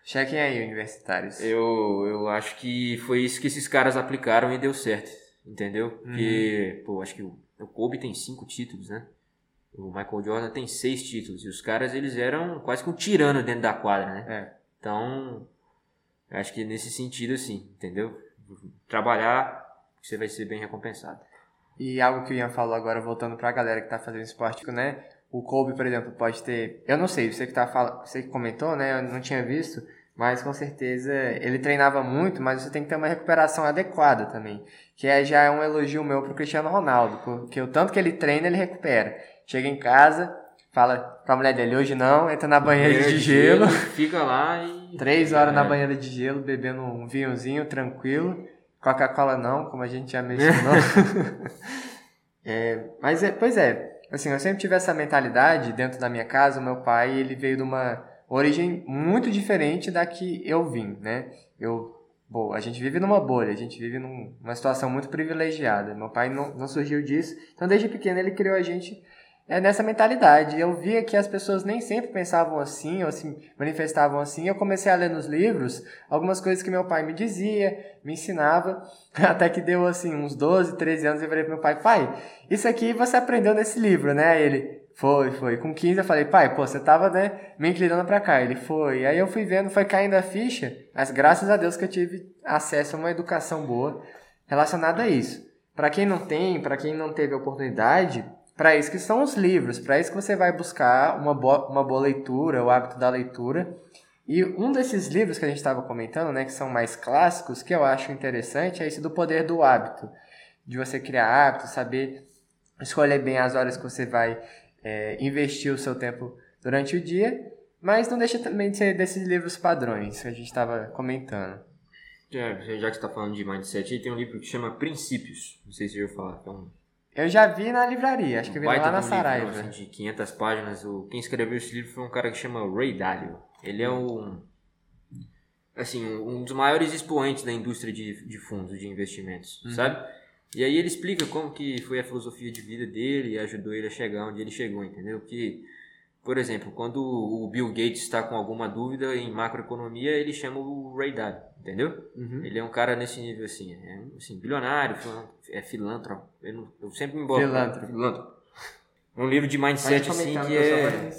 Chequem aí, universitários. Eu, eu acho que foi isso que esses caras aplicaram e deu certo, entendeu? Porque, Uhum. pô, acho que o, o Kobe tem cinco títulos, né? O Michael Jordan tem seis títulos. E os caras, eles eram quase que um tirano dentro da quadra, né? É. Então, acho que nesse sentido, assim, entendeu? Trabalhar, você vai ser bem recompensado. E algo que o Ian falou agora, voltando pra galera que tá fazendo esporte, né? O Kobe, por exemplo, pode ter. Eu não sei, você que, tá fal... você que comentou, né? Eu não tinha visto, mas com certeza ele treinava muito, mas você tem que ter uma recuperação adequada também. Que é, já é um elogio meu pro Cristiano Ronaldo, porque o tanto que ele treina, ele recupera. Chega em casa, fala pra mulher dele, hoje não, entra na banheira de gelo. Fica lá e. Três horas na É. banheira de gelo, bebendo um vinhozinho tranquilo. Coca-Cola não, como a gente já mencionou. É, mas, é, pois é, assim, eu sempre tive essa mentalidade dentro da minha casa. O meu pai, ele veio de uma origem muito diferente da que eu vim, né? Eu, bom, a gente vive numa bolha, a gente vive num- numa situação muito privilegiada. Meu pai não, não surgiu disso, então desde pequeno ele criou a gente é, nessa mentalidade. Eu via que as pessoas nem sempre pensavam assim ou se manifestavam assim. Eu comecei a ler nos livros algumas coisas que meu pai me dizia, me ensinava, até que deu assim uns 12, 13 anos eu falei pro meu pai, pai, isso aqui você aprendeu nesse livro, né? Ele, foi, foi. Com 15 eu falei, pai, pô, você tava, né, me inclinando pra cá. Ele foi. Aí eu fui vendo, foi caindo a ficha, mas graças a Deus que eu tive acesso a uma educação boa relacionada a isso. Pra quem não tem, pra quem não teve oportunidade, para isso que são os livros, para isso que você vai buscar uma boa, uma boa leitura, o hábito da leitura. E um desses livros que a gente estava comentando, né, que são mais clássicos, que eu acho interessante, é esse do Poder do Hábito. De você criar hábitos, saber escolher bem as horas que você vai é, investir o seu tempo durante o dia, mas não deixa também de ser desses livros padrões que a gente estava comentando. Já, já que você está falando de mindset, tem um livro que chama Princípios. Não sei se já ouviu falar. É um eu já vi na livraria, acho que vi lá na Saraiva. Livro, assim, de 500 páginas. O, quem escreveu esse livro foi um cara que chama Ray Dalio. Ele é um, assim, um dos maiores expoentes da indústria de, de fundos de investimentos, uhum. sabe? E aí ele explica como que foi a filosofia de vida dele e ajudou ele a chegar onde ele chegou, entendeu? Que por exemplo, quando o Bill Gates está com alguma dúvida em macroeconomia, ele chama o Ray Dalio, entendeu? Uhum. Ele é um cara nesse nível assim, é assim, bilionário, é filântropo. Eu, eu sempre me embora. Filântropo. filântropo. Um livro de mindset assim que é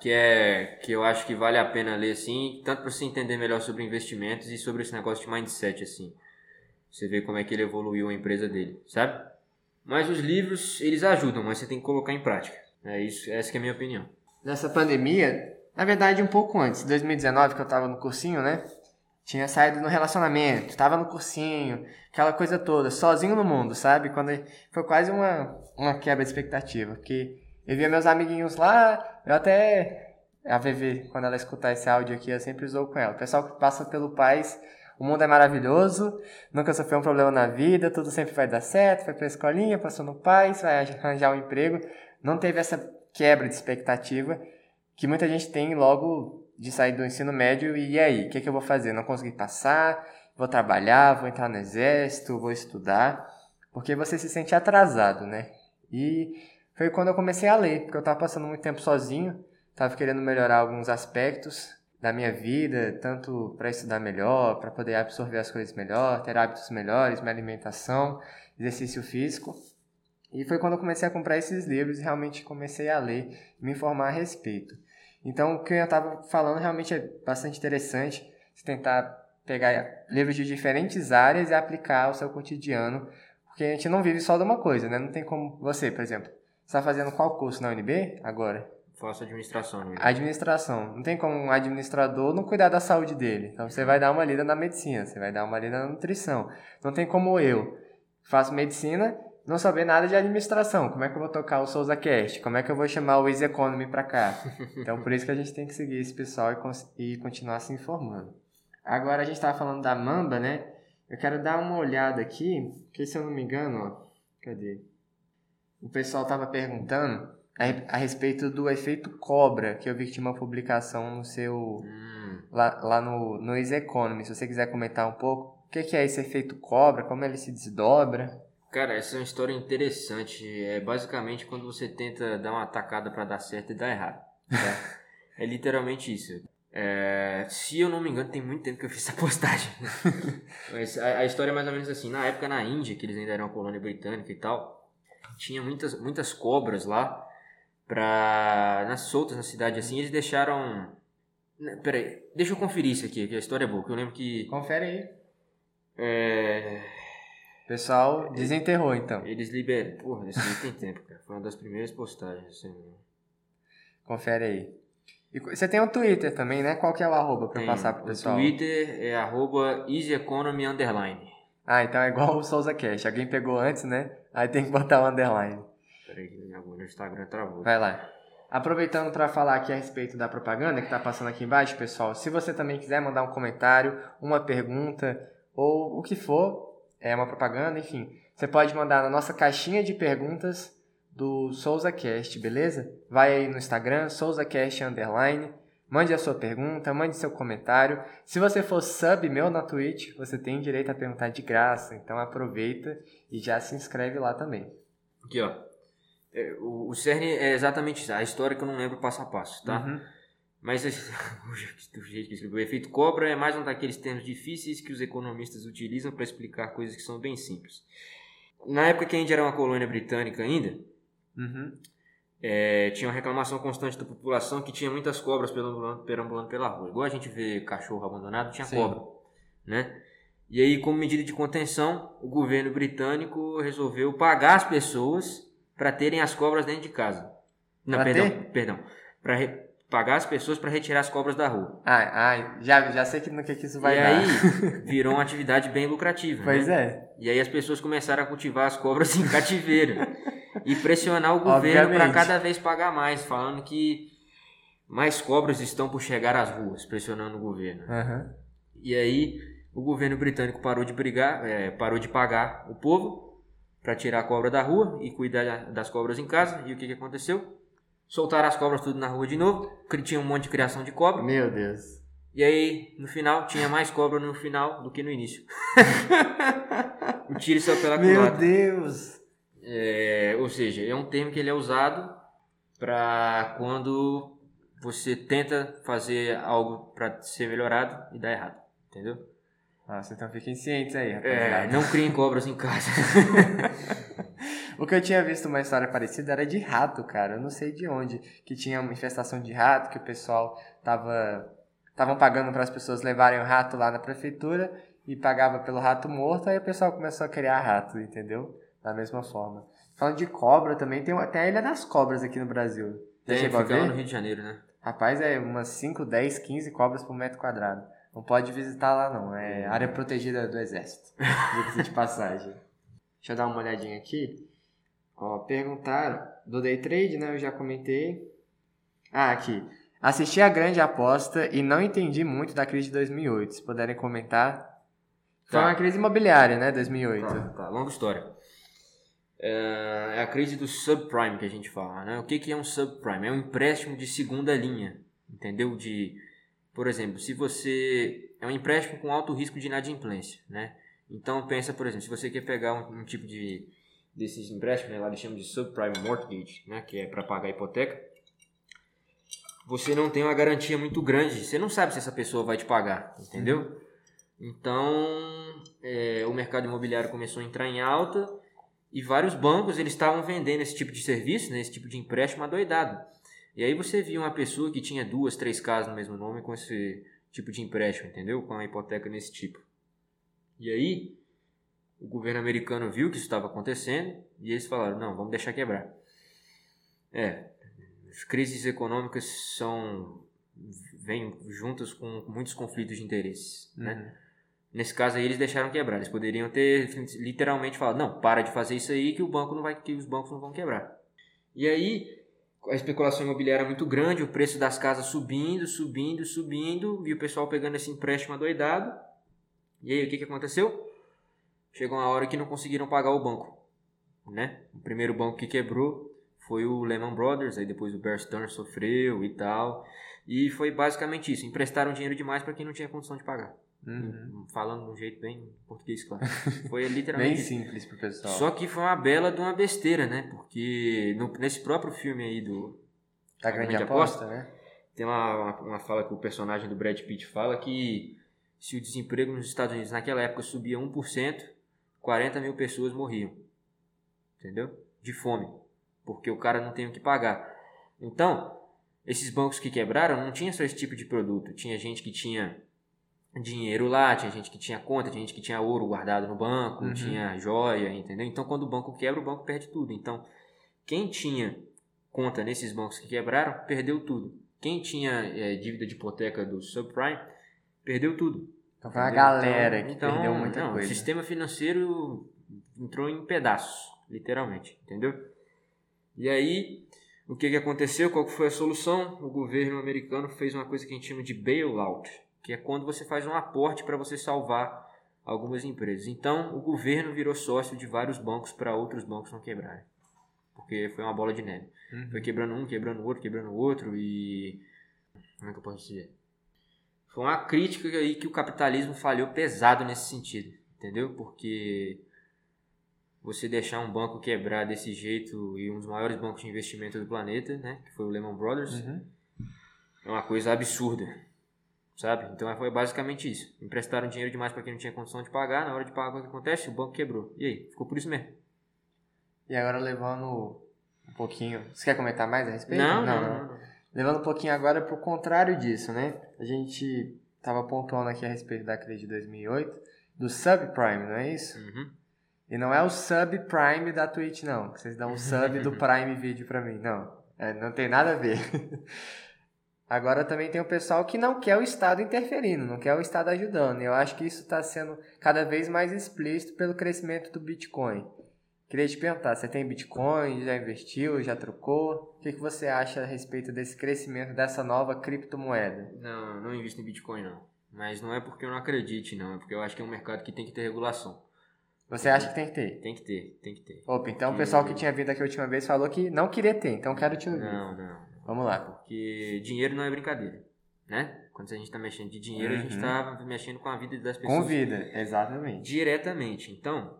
que é que eu acho que vale a pena ler assim, tanto para você entender melhor sobre investimentos e sobre esse negócio de mindset assim. Você vê como é que ele evoluiu a empresa dele, sabe? Mas os livros, eles ajudam, mas você tem que colocar em prática. É isso, essa é a minha opinião. Nessa pandemia, na verdade um pouco antes, 2019 que eu tava no cursinho, né? Tinha saído no relacionamento, tava no cursinho, aquela coisa toda, sozinho no mundo, sabe? Quando foi quase uma, uma quebra de expectativa, porque eu via meus amiguinhos lá, eu até a VV, quando ela escutar esse áudio aqui, eu sempre usou com ela. O pessoal que passa pelo Paz, o mundo é maravilhoso, nunca sofreu um problema na vida, tudo sempre vai dar certo, foi pra escolinha, passou no Paz, vai arranjar um emprego não teve essa quebra de expectativa que muita gente tem logo de sair do ensino médio e, e aí, o que, que eu vou fazer? Não consegui passar, vou trabalhar, vou entrar no exército, vou estudar, porque você se sente atrasado, né? E foi quando eu comecei a ler, porque eu estava passando muito tempo sozinho, estava querendo melhorar alguns aspectos da minha vida, tanto para estudar melhor, para poder absorver as coisas melhor, ter hábitos melhores, minha alimentação, exercício físico. E foi quando eu comecei a comprar esses livros e realmente comecei a ler me informar a respeito. Então, o que eu estava falando realmente é bastante interessante, se tentar pegar livros de diferentes áreas e aplicar ao seu cotidiano, porque a gente não vive só de uma coisa, né? Não tem como você, por exemplo, está fazendo qual curso na UNB agora? Faço administração. Né? Administração. Não tem como um administrador não cuidar da saúde dele. Então você vai dar uma lida na medicina, você vai dar uma lida na nutrição. Não tem como eu faço medicina não saber nada de administração. Como é que eu vou tocar o Souza Cast? Como é que eu vou chamar o Easy Economy para cá? Então, por isso que a gente tem que seguir esse pessoal e, e continuar se informando. Agora, a gente estava falando da Mamba, né? Eu quero dar uma olhada aqui, que se eu não me engano, ó, cadê? O pessoal estava perguntando a, a, respeito do efeito cobra, que eu vi que tinha uma publicação no seu... Hum. Lá, lá no, no Easy Economy. Se você quiser comentar um pouco, o que, que é esse efeito cobra, como ele se desdobra... Cara, essa é uma história interessante. É basicamente quando você tenta dar uma atacada para dar certo e dar errado. Tá? é literalmente isso. É, se eu não me engano, tem muito tempo que eu fiz essa postagem. Mas a, a, história é mais ou menos assim. Na época na Índia, que eles ainda eram colônia britânica e tal, tinha muitas, muitas cobras lá pra, nas soltas na cidade assim. Eles deixaram. Né, peraí, deixa eu conferir isso aqui, que a história é boa. Que eu lembro que. Confere aí. É pessoal desenterrou, então. Eles liberam. Porra, isso aí tem tempo, cara. Foi uma das primeiras postagens. Assim. Confere aí. E você tem o Twitter também, né? Qual que é o arroba pra tem. passar pro pessoal? O Twitter é arroba easyeconomy underline. Ah, então é igual o Souza Cash. Alguém pegou antes, né? Aí tem que botar o underline. Peraí, que agora o Instagram travou. Vai lá. Aproveitando para falar aqui a respeito da propaganda que está passando aqui embaixo, pessoal, se você também quiser mandar um comentário, uma pergunta ou o que for, é uma propaganda, enfim. Você pode mandar na nossa caixinha de perguntas do SouzaCast, beleza? Vai aí no Instagram, SouzaCast Underline, mande a sua pergunta, mande seu comentário. Se você for sub meu na Twitch, você tem direito a perguntar de graça, então aproveita e já se inscreve lá também. Aqui, ó. É, o, o CERN é exatamente isso, a história que eu não lembro passo a passo, tá? Uhum. Mas do jeito que escreveu, o efeito cobra é mais um daqueles termos difíceis que os economistas utilizam para explicar coisas que são bem simples. Na época que a Índia era uma colônia britânica ainda, uhum. é, tinha uma reclamação constante da população que tinha muitas cobras perambulando, perambulando pela rua. Igual a gente vê cachorro abandonado, tinha Sim. cobra. Né? E aí, como medida de contenção, o governo britânico resolveu pagar as pessoas para terem as cobras dentro de casa. Não, pra perdão, ter? perdão. Para pagar as pessoas para retirar as cobras da rua. Ai, ai, já, já sei que no que, que isso vai e dar. E aí virou uma atividade bem lucrativa. Pois né? é. E aí as pessoas começaram a cultivar as cobras em cativeiro e pressionar o governo para cada vez pagar mais, falando que mais cobras estão por chegar às ruas, pressionando o governo. Uhum. E aí o governo britânico parou de brigar, é, parou de pagar o povo para tirar a cobra da rua e cuidar das cobras em casa. E o que, que aconteceu? Soltaram as cobras tudo na rua de novo, tinha um monte de criação de cobra. Meu Deus. E aí, no final, tinha mais cobra no final do que no início. o tiro saiu pela Meu Deus! É, ou seja, é um termo que ele é usado para quando você tenta fazer algo para ser melhorado e dá errado, entendeu? Nossa, então fiquem cientes aí, rapaziada. É, não criem cobras em casa. o que eu tinha visto uma história parecida era de rato, cara. Eu não sei de onde. Que tinha uma infestação de rato, que o pessoal tava. Estavam pagando para as pessoas levarem o rato lá na prefeitura e pagava pelo rato morto, aí o pessoal começou a criar rato, entendeu? Da mesma forma. Falando de cobra também, tem, tem a Ilha das Cobras aqui no Brasil. Tem, chegou a ver? no Rio de Janeiro, né? Rapaz, é umas 5, 10, 15 cobras por metro quadrado. Não pode visitar lá não, é área protegida do exército. de passagem. Deixa eu dar uma olhadinha aqui. Ó, perguntaram do day trade, né? Eu já comentei. Ah, aqui. Assisti a grande aposta e não entendi muito da crise de 2008. Se puderem comentar. Foi tá. uma crise imobiliária, né? 2008. Tá, tá. longa história. É, é a crise do subprime que a gente fala, né? O que, que é um subprime? É um empréstimo de segunda linha, entendeu? De por exemplo, se você é um empréstimo com alto risco de inadimplência, né? Então pensa, por exemplo, se você quer pegar um, um tipo de desses empréstimos, né, lá eles chamam de subprime mortgage, né, que é para pagar a hipoteca, você não tem uma garantia muito grande, você não sabe se essa pessoa vai te pagar, entendeu? Então, é, o mercado imobiliário começou a entrar em alta e vários bancos eles estavam vendendo esse tipo de serviço, né, esse tipo de empréstimo adoidado. E aí você via uma pessoa que tinha duas, três casas no mesmo nome com esse tipo de empréstimo, entendeu? Com a hipoteca nesse tipo. E aí o governo americano viu que isso estava acontecendo e eles falaram: não, vamos deixar quebrar. É, as crises econômicas são vêm juntas com muitos conflitos de interesses, né? uhum. né? Nesse caso aí eles deixaram quebrar. Eles poderiam ter literalmente falado: não, para de fazer isso aí que o banco não vai, que os bancos não vão quebrar. E aí a especulação imobiliária muito grande, o preço das casas subindo, subindo, subindo, e o pessoal pegando esse empréstimo adoidado. E aí, o que, que aconteceu? Chegou uma hora que não conseguiram pagar o banco. Né? O primeiro banco que quebrou foi o Lehman Brothers, aí depois o Bear Stearns sofreu e tal. E foi basicamente isso, emprestaram dinheiro demais para quem não tinha condição de pagar. Uhum. Falando de um jeito bem português, claro. Foi literalmente. bem simples pro pessoal. Só que foi uma bela de uma besteira, né? Porque no, nesse próprio filme aí do. Da Grande, Grande aposta, aposta, né? Tem uma, uma, uma, fala que o personagem do Brad Pitt fala que se o desemprego nos Estados Unidos naquela época subia 1%, 40 mil pessoas morriam. Entendeu? De fome. Porque o cara não tem o que pagar. Então, esses bancos que quebraram não tinha só esse tipo de produto. Tinha gente que tinha dinheiro lá, tinha gente que tinha conta, tinha gente que tinha ouro guardado no banco, uhum. tinha joia, entendeu? Então quando o banco quebra, o banco perde tudo. Então, quem tinha conta nesses bancos que quebraram, perdeu tudo. Quem tinha é, dívida de hipoteca do subprime, perdeu tudo. Então a galera então, que então, perdeu muita não, coisa. O sistema financeiro entrou em pedaços, literalmente, entendeu? E aí, o que, que aconteceu? Qual foi a solução? O governo americano fez uma coisa que a gente chama de bailout que é quando você faz um aporte para você salvar algumas empresas. Então, o governo virou sócio de vários bancos para outros bancos não quebrarem. Porque foi uma bola de neve. Uhum. Foi quebrando um, quebrando o outro, quebrando o outro e. Como é que eu posso dizer? Foi uma crítica aí que o capitalismo falhou pesado nesse sentido. Entendeu? Porque você deixar um banco quebrar desse jeito e um dos maiores bancos de investimento do planeta, né, que foi o Lehman Brothers, uhum. é uma coisa absurda sabe? Então foi basicamente isso. Emprestaram dinheiro demais para quem não tinha condição de pagar, na hora de pagar o que acontece? O banco quebrou. E aí? Ficou por isso mesmo. E agora levando um pouquinho. Você quer comentar mais a respeito? Não, não, não. não. Levando um pouquinho agora para o contrário disso, né? A gente estava pontuando aqui a respeito da crise de 2008, do subprime, não é isso? Uhum. E não é o subprime da Twitch, não. Vocês dão um sub do Prime Video para mim. Não. É, não tem nada a ver. Agora também tem o pessoal que não quer o Estado interferindo, não quer o Estado ajudando. Eu acho que isso está sendo cada vez mais explícito pelo crescimento do Bitcoin. Queria te perguntar, você tem Bitcoin, já investiu, já trocou? O que, que você acha a respeito desse crescimento dessa nova criptomoeda? Não, não invisto em Bitcoin não. Mas não é porque eu não acredite, não. É porque eu acho que é um mercado que tem que ter regulação. Você acha que tem que ter? Tem que ter, tem que ter. Opa, então o pessoal que tinha vindo aqui a última vez falou que não queria ter, então quero te ouvir. Não, não. Vamos lá. Porque dinheiro não é brincadeira, né? Quando a gente está mexendo de dinheiro, a gente Uhum. está mexendo com a vida das pessoas. Com vida, exatamente. diretamente. Então,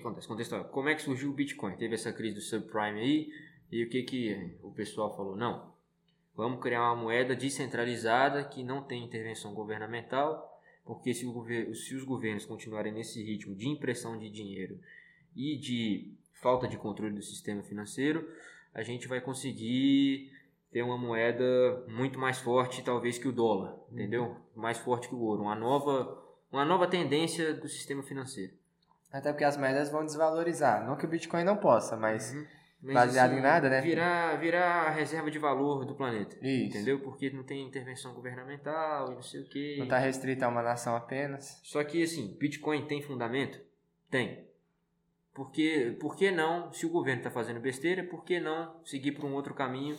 que acontece? Contextual. Como é que surgiu o Bitcoin? Teve essa crise do subprime aí, e o que, que o pessoal falou? Não, vamos criar uma moeda descentralizada que não tem intervenção governamental, porque se, o gover- se os governos continuarem nesse ritmo de impressão de dinheiro e de falta de controle do sistema financeiro, a gente vai conseguir ter uma moeda muito mais forte, talvez, que o dólar, entendeu? Mais forte que o ouro. Uma nova, uma nova tendência do sistema financeiro. Até porque as moedas vão desvalorizar. Não que o Bitcoin não possa, mas Mas, Baseado em nada, né? Virar, virar a reserva de valor do planeta. Isso. Entendeu? Porque não tem intervenção governamental e não sei o quê. não está restrito a uma nação apenas. Só que, assim, Bitcoin tem fundamento? Tem. Por que, por que não, se o governo está fazendo besteira, por que não seguir por um outro caminho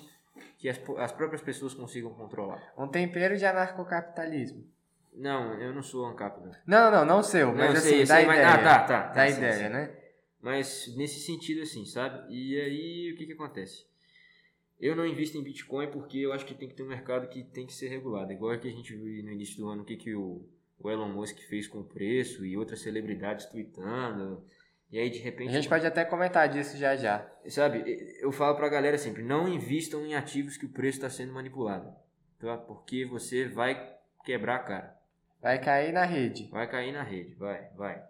que as, as próprias pessoas consigam controlar? Um tempero de anarcocapitalismo. Não, eu não sou ANCAP, não. Não, não, não seu, mas Não, assim, sei, da sei, mas- ideia. ah, tá, tá, tá, da sim, ideia, sim. né? Mas nesse sentido, assim, sabe? E aí, o que que acontece? Eu não invisto em Bitcoin porque eu acho que tem que ter um mercado que tem que ser regulado. Igual que a gente viu no início do ano o que, que o, o Elon Musk fez com o preço e outras celebridades tweetando. E aí, de A repente, gente pode até comentar disso já já. sabe? Eu falo pra galera sempre, não invistam em ativos que o preço está sendo manipulado. Tá? Porque você vai quebrar a cara. Vai cair na rede. Vai cair na rede, vai, vai.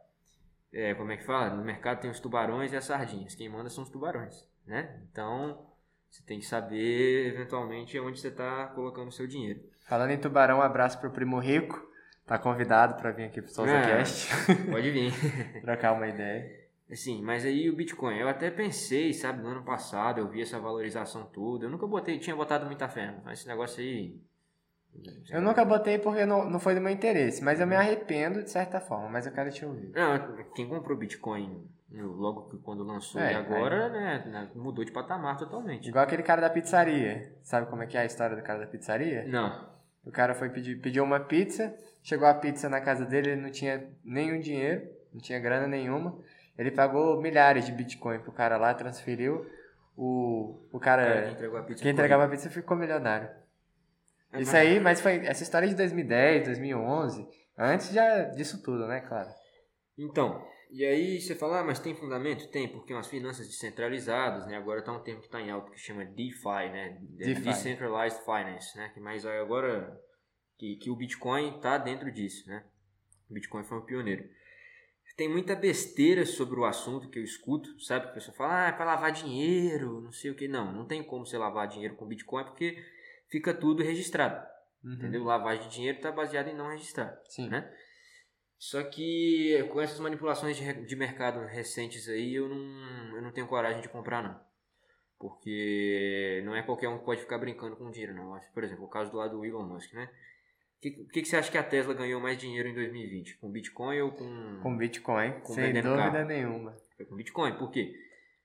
É, como é que fala? No mercado tem os tubarões e as sardinhas. Quem manda são os tubarões, né? Então, você tem que saber, eventualmente, onde você está colocando o seu dinheiro. Falando em tubarão, um abraço pro primo rico. Tá convidado para vir aqui pro SouzaCast. Pode vir. trocar uma ideia. Assim, mas aí o Bitcoin, eu até pensei, sabe, no ano passado, eu vi essa valorização toda. Eu nunca botei, tinha botado muita fé, mas esse negócio aí... Eu nunca botei porque não, não foi do meu interesse, mas eu me arrependo de certa forma, mas eu quero te ouvir. Não, quem comprou Bitcoin no- logo que quando lançou É, e agora, né, né, mudou de patamar totalmente. Igual aquele cara da pizzaria. Sabe como é que é a história do cara da pizzaria? Não. O cara foi pedir, pediu uma pizza, chegou a pizza na casa dele, ele não tinha nenhum dinheiro, não tinha grana nenhuma. Ele pagou milhares de Bitcoin pro cara lá, transferiu. O, o cara, Cara, quem entregou a pizza quem ficou entregava a pizza ficou milionário. É, Isso mas- aí, mas foi essa história de 2010, 2011, antes já disso tudo, né, claro. Então, e aí você fala, ah, mas tem fundamento? Tem, porque umas finanças descentralizadas, né? Agora tá um termo que tá em alta que chama DeFi, né? DeFi. Decentralized Finance, né? Que mais agora que, que o Bitcoin tá dentro disso, né? O Bitcoin foi um pioneiro. Tem muita besteira sobre o assunto que eu escuto, sabe? Que a pessoa fala, ah, é pra lavar dinheiro, não sei o que. Não, não tem como você lavar dinheiro com Bitcoin porque fica tudo registrado, Uhum. entendeu? Lavagem de dinheiro tá baseado em não registrar Sim. né? Só que com essas manipulações de, de mercado recentes aí, eu não, eu não tenho coragem de comprar, não. Porque não é qualquer um que pode ficar brincando com dinheiro, não. Por exemplo, o caso do lado do Elon Musk, né? O que, que, que você acha que a Tesla ganhou mais dinheiro em 2020? Com Bitcoin ou com... Com Bitcoin, Com sem dúvida carro. nenhuma. Foi com Bitcoin. Por quê?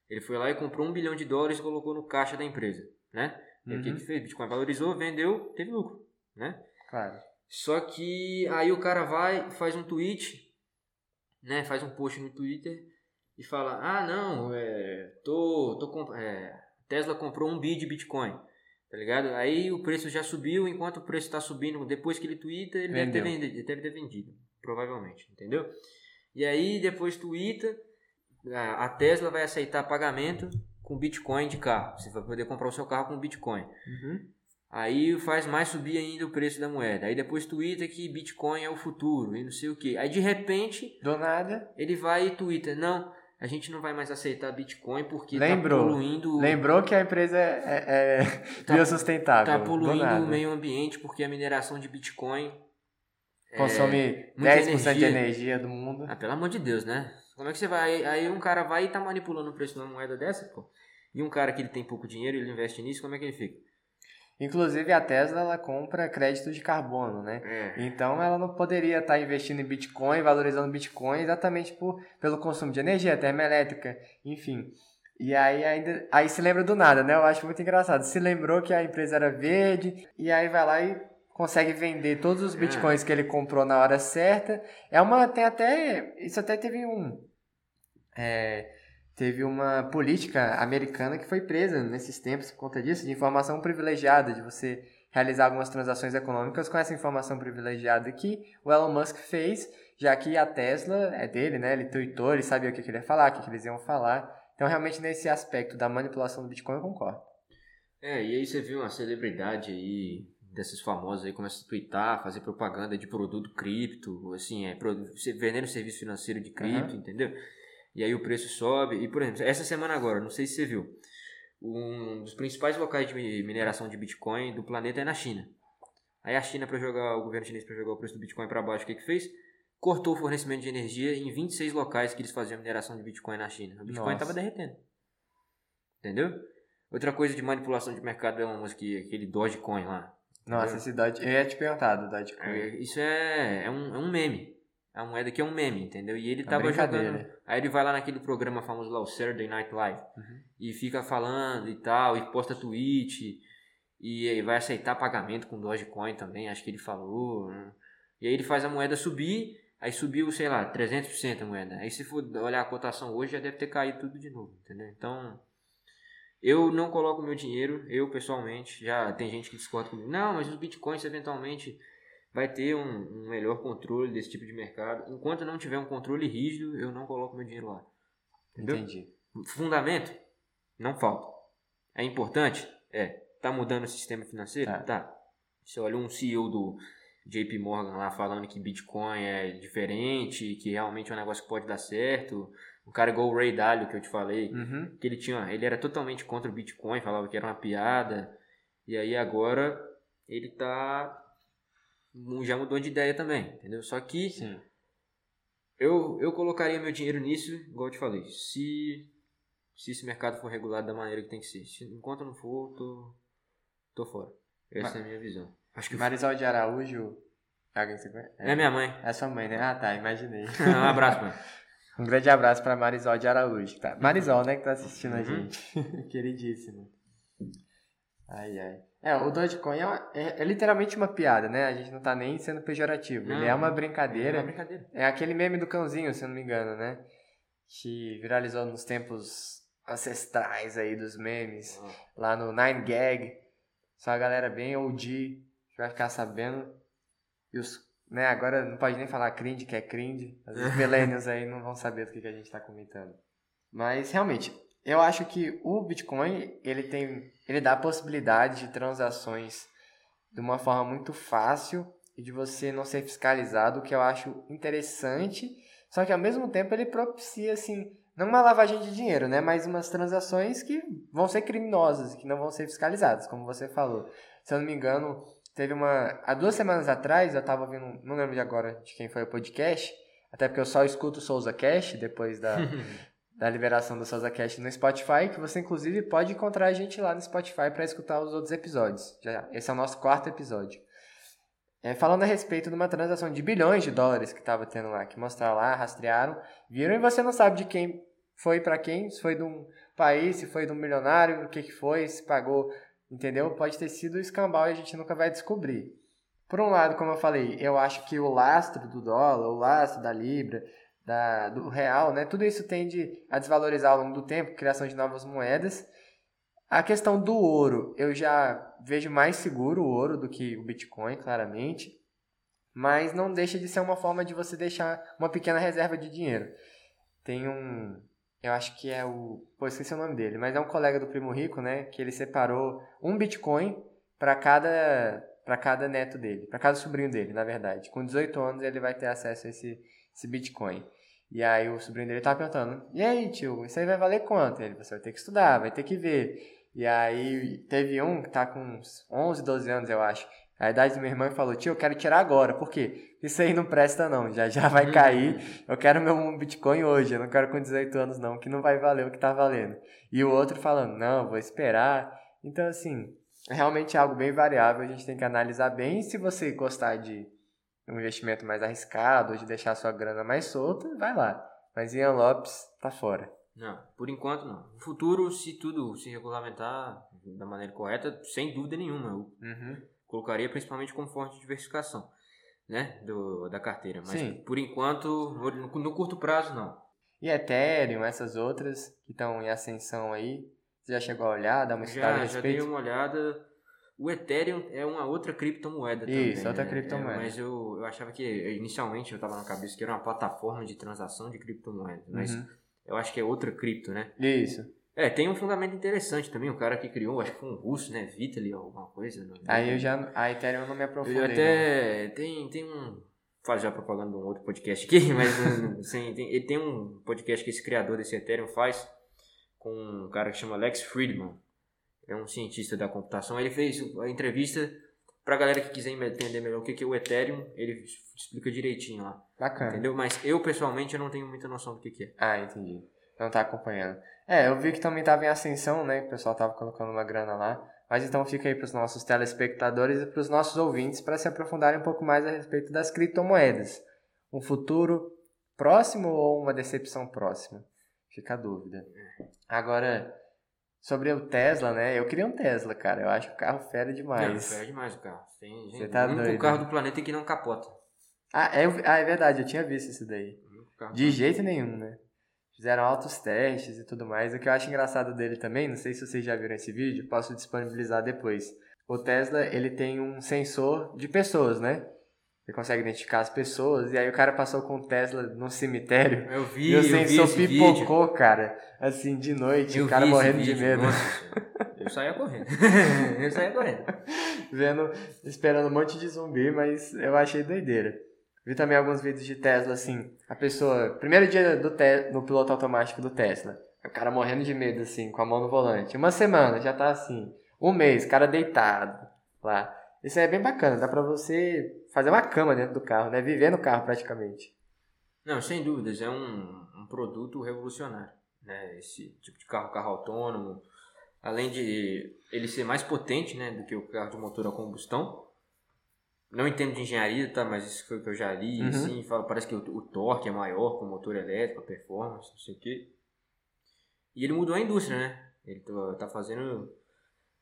Ele foi lá e comprou um bilhão de dólares e colocou no caixa da empresa, né? E o que Uhum. que fez? Bitcoin valorizou, vendeu, teve lucro, né? Claro. Só que aí o cara vai, faz um tweet, né? Faz um post no Twitter e fala: Ah, não, é, tô, tô comp- é, Tesla comprou um bi de Bitcoin, tá ligado? Aí o preço já subiu, enquanto o preço está subindo, depois que ele twitta, ele deve ter, vendido, deve ter vendido, provavelmente, entendeu? E aí depois twitta, a Tesla vai aceitar pagamento com Bitcoin de carro. Você vai poder comprar o seu carro com Bitcoin. Uhum. Aí faz mais subir ainda o preço da moeda. Aí depois twitta que Bitcoin é o futuro e não sei o que. Aí de repente Do nada, ele vai e twitta, não, a gente não vai mais aceitar Bitcoin porque Lembrou. tá poluindo, lembrou que a empresa é, é Tá- biossustentável. tá do poluindo o meio ambiente porque a mineração de Bitcoin é- Consome muita 10% de energia. energia do mundo. Ah, pelo amor de Deus, né? Como é que você vai? Aí um cara vai e tá manipulando o preço de uma moeda dessa, pô. E um cara que ele tem pouco dinheiro, ele investe nisso, como é que ele fica? Inclusive a Tesla ela compra crédito de carbono, né? É. Então ela não poderia estar investindo em Bitcoin, valorizando Bitcoin exatamente por, pelo consumo de energia, termoelétrica, enfim. E aí ainda aí se lembra do nada, né? Eu acho muito engraçado. Se lembrou que a empresa era verde e aí vai lá e consegue vender todos os bitcoins que ele comprou na hora certa. É uma. Tem até. Isso até teve um. É, teve uma política americana que foi presa nesses tempos por conta disso, de informação privilegiada, de você realizar algumas transações econômicas com essa informação privilegiada que o Elon Musk fez, já que a Tesla é dele, né? Ele tweetou, ele sabia o que, ele ia falar, o que, eles iam falar. Então, realmente, nesse aspecto da manipulação do Bitcoin, eu concordo. É, e aí você viu uma celebridade aí, desses famosos aí, começa a twittar, fazer propaganda de produto cripto, assim, é, vendendo serviço financeiro de cripto, uhum. entendeu? E aí o preço sobe. E, por exemplo, essa semana agora, não sei se você viu, um dos principais locais de mineração de Bitcoin do planeta é na China. Aí a China, para jogar, o governo chinês, para jogar o preço do Bitcoin para baixo, o que, que fez? Cortou o fornecimento de energia em 26 locais que eles faziam mineração de Bitcoin na China. O Bitcoin estava derretendo. Entendeu? Outra coisa de manipulação de mercado é uma que aquele Dogecoin lá. Nossa, esse Doge. Eu ia te perguntar do Dogecoin. É, isso é, é, um, é um meme. A moeda que é um meme, entendeu? E ele é tava jogando. Aí ele vai lá naquele programa famoso lá, o Saturday Night Live, uhum. e fica falando e tal, e posta tweet, e vai aceitar pagamento com Dogecoin também, acho que ele falou. Né? E aí ele faz a moeda subir, aí subiu, sei lá, 300% a moeda. Aí se for olhar a cotação hoje, já deve ter caído tudo de novo, entendeu? Então, eu não coloco meu dinheiro, eu pessoalmente, já tem gente que discorda comigo. Não, mas os bitcoins eventualmente vai ter um, um, melhor controle desse tipo de mercado. Enquanto não tiver um controle rígido, eu não coloco meu dinheiro lá. Entendeu? Entendi. Fundamento? Não falta. É importante? É. Tá mudando o sistema financeiro? Tá. tá. Você olha um CEO do JP Morgan lá falando que Bitcoin é diferente, que realmente é um negócio que pode dar certo. Um cara igual o Ray Dalio, que eu te falei, uhum. que ele tinha, ele era totalmente contra o Bitcoin, falava que era uma piada. E aí agora ele tá já mudou de ideia também, entendeu? Só que Sim. Eu, eu colocaria meu dinheiro nisso, igual eu te falei, se, se esse mercado for regulado da maneira que tem que ser. Se, enquanto não for, tô, tô fora. Essa Mas, é a minha visão. Acho que Marisol de Araújo. É, é minha mãe. É sua mãe, né? Ah, tá, imaginei. um abraço, mãe. Um grande abraço para Marisol de Araújo. Tá? Marisol, né, que tá assistindo uhum. a gente. Queridíssimo. Ai, ai. É, o Dogecoin é, é, é, literalmente uma piada, né? A gente não tá nem sendo pejorativo. Não, Ele é uma brincadeira. É uma brincadeira. É aquele meme do cãozinho, se eu não me engano, né? Que viralizou nos tempos ancestrais aí dos memes. Lá no 9gag. Só a galera bem OG vai ficar sabendo. E os, né, agora não pode nem falar cringe, que é cringe. Os millennials aí não vão saber do que, que a gente tá comentando. Mas, realmente, eu acho que o Bitcoin, ele tem, ele dá a possibilidade de transações de uma forma muito fácil e de você não ser fiscalizado, o que eu acho interessante, só que ao mesmo tempo ele propicia assim, não uma lavagem de dinheiro, né, mas umas transações que vão ser criminosas, que não vão ser fiscalizadas, como você falou. Se eu não me engano, teve uma há duas semanas atrás, eu estava vendo, não lembro de agora de quem foi o podcast, até porque eu só escuto o Souza Cash depois da da liberação do Souza Cast no Spotify, que você inclusive pode encontrar a gente lá no Spotify para escutar os outros episódios. Já, esse é o nosso quarto episódio. É, falando a respeito de uma transação de bilhões de dólares que estava tendo lá, que mostraram lá, rastrearam, viram e você não sabe de quem foi para quem, se foi de um país, se foi de um milionário, o que, que foi, se pagou, entendeu? Pode ter sido escambau e a gente nunca vai descobrir. Por um lado, como eu falei, eu acho que o lastro do dólar, o lastro da libra, da, do real, né? Tudo isso tende a desvalorizar ao longo do tempo, criação de novas moedas. A questão do ouro, eu já vejo mais seguro o ouro do que o Bitcoin, claramente. Mas não deixa de ser uma forma de você deixar uma pequena reserva de dinheiro. Tem um, eu acho que é o, pô, esqueci o nome dele, mas é um colega do Primo Rico, né, que ele separou um Bitcoin para cada para cada neto dele, para cada sobrinho dele, na verdade. Com 18 anos ele vai ter acesso a esse esse Bitcoin. E aí o sobrinho dele tava perguntando, e aí tio, isso aí vai valer quanto? Ele, você vai ter que estudar, vai ter que ver. E aí teve um que tá com uns 11, 12 anos, eu acho. A idade do meu irmão falou, tio, eu quero tirar agora. Por quê? Isso aí não presta não, já já vai cair. Eu quero meu Bitcoin hoje, eu não quero com 18 anos não, que não vai valer o que tá valendo. E o outro falando, não, vou esperar. Então assim, é realmente algo bem variável, a gente tem que analisar bem. Se você gostar de um investimento mais arriscado, de deixar sua grana mais solta, vai lá. Mas Ian Lopes tá fora. Não, por enquanto não. No futuro, se tudo se regulamentar da maneira correta, sem dúvida nenhuma. Eu, uhum. colocaria principalmente como fonte de diversificação, né, do, da carteira. Mas Sim. por enquanto, no, no curto prazo, não. E Ethereum, essas outras que estão em ascensão aí, você já chegou a olhar, dar uma estudada a Já, já dei respeito? uma olhada. O Ethereum é uma outra criptomoeda também. Isso, outra né? criptomoeda. É, mas eu, eu achava que, inicialmente, eu tava na cabeça que era uma plataforma de transação de criptomoedas. Mas Uhum. eu acho que é outra cripto, né? Isso. É, tem um fundamento interessante também. O cara que criou, acho que foi um russo, né? Vitaly ou alguma coisa. não- Aí eu já. A Ethereum eu não me aprofundei. Eu até. Tem, tem um. Fazer a propaganda de um outro podcast aqui, mas um, sem, tem, ele tem um podcast que esse criador desse Ethereum faz com um cara que chama Alex Friedman. É um cientista da computação. Ele fez a entrevista pra galera que quiser entender melhor o que é o Ethereum, ele explica direitinho lá. Bacana. Entendeu? Mas eu, pessoalmente, eu não tenho muita noção do que é. Ah, entendi. Não tá acompanhando. É, eu vi que também tava em ascensão, né? Que o pessoal tava colocando uma grana lá. Mas então fica aí pros nossos telespectadores e pros nossos ouvintes para se aprofundarem um pouco mais a respeito das criptomoedas. Um futuro próximo ou uma decepção próxima? Fica a dúvida. Agora, sobre o Tesla, né? Eu queria um Tesla, cara. Eu acho o carro fera demais. É demais o carro. Tem, Você tá o único doido. carro do planeta que não capota. Ah é, ah, é verdade, eu tinha visto isso daí. O De jeito nenhum, né? Fizeram altos testes e tudo mais. O que eu acho engraçado dele também, não sei se vocês já viram esse vídeo, posso disponibilizar depois. O Tesla, ele tem um sensor de pessoas, né? Ele consegue identificar as pessoas, e aí o cara passou com o Tesla num cemitério, Eu vi, e o eu vi sensor esse vídeo. pipocou, cara, assim, de noite, Eu o cara morrendo de medo, nossa eu saía correndo. eu saía correndo. vendo, esperando um monte de zumbi, mas eu achei doideira. Vi também alguns vídeos de Tesla, assim, a pessoa, primeiro dia do te, no piloto automático do Tesla, o cara morrendo de medo, assim, com a mão no volante. Uma semana, já tá assim. Um mês, cara deitado lá. Isso aí é bem bacana, dá pra você fazer uma cama dentro do carro, né? Viver no carro praticamente. Não, sem dúvidas, é um, um produto revolucionário. Né? Esse tipo de carro, carro autônomo. Além de ele ser mais potente né, do que o carro de motor a combustão. Não entendo de engenharia, tá? Mas isso foi o que eu já li. Uhum. Assim, fala, parece que o, o torque é maior com o motor elétrico, a performance, não sei o quê. E ele mudou a indústria, né? Ele tá, tá fazendo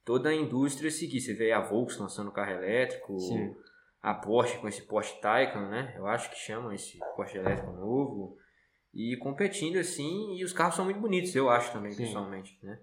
toda a indústria seguir. Você vê a Volkswagen lançando carro elétrico, Sim. A Porsche com esse Porsche Taycan, né? Eu acho que chamam esse Porsche elétrico novo. E competindo assim, e os carros são muito bonitos, eu acho também, Sim. pessoalmente, né?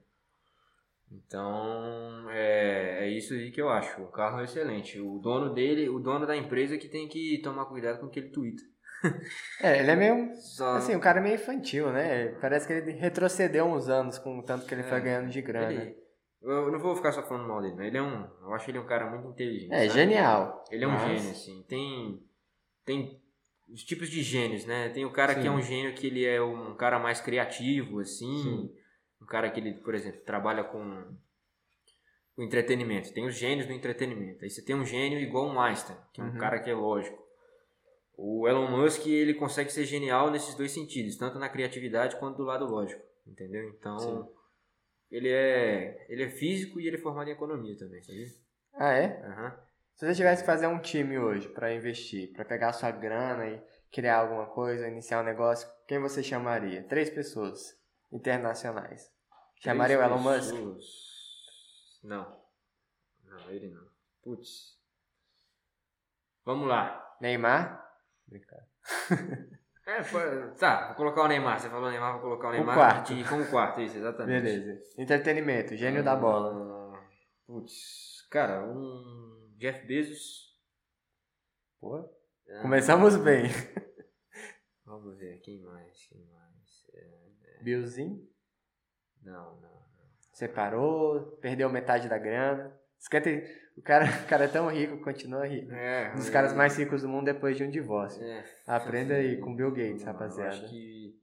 Então, é, é isso aí que eu acho. O carro é excelente. O dono dele, o dono da empresa que tem que tomar cuidado com o que ele twitta. É, ele é meio. Só, Assim, o cara é meio infantil, né? Parece que ele retrocedeu uns anos com o tanto que ele É, foi ganhando de grana. ele- eu não vou ficar só falando mal dele, ele é um. Eu acho ele um cara muito inteligente. É, sabe? genial. Ele é um gênio, assim. Tem. Tem os tipos de gênios, né? Tem o cara que Sim. é um gênio que ele é um cara mais criativo, assim. Sim. Um cara que ele, por exemplo, trabalha com, com entretenimento. Tem os gênios do entretenimento. Aí você tem um gênio igual um Einstein, que é um Uhum. cara que é lógico. O Elon Musk, ele consegue ser genial nesses dois sentidos, tanto na criatividade quanto do lado lógico, entendeu? Então, Sim. Ele é ele é físico e ele é formado em economia também, sabia? Ah, é? Aham. Se você tivesse que fazer um time hoje pra investir, pra pegar sua grana e criar alguma coisa, iniciar um negócio, quem você chamaria? Três pessoas internacionais. Chamaria o Três Elon Musk? Não. Não, ele não. Putz. Vamos lá. Neymar? Brincadeira. É, tá, vou colocar o Neymar. Você falou Neymar, vou colocar o Neymar. quarto. E como quarto, isso, exatamente. Beleza. Entretenimento, gênio da bola. Hum, Putz, cara, um Jeff Bezos. Pô, Ah, começamos bem. Vamos ver, quem mais? Quem mais? É, Billzinho, não, não. separou, perdeu metade da grana. 50 O cara, o cara é tão rico, continua rico. É, Um dos caras mais ricos do mundo depois de um divórcio. É, Aprenda aí com Bill Gates, Não, rapaziada. Acho que.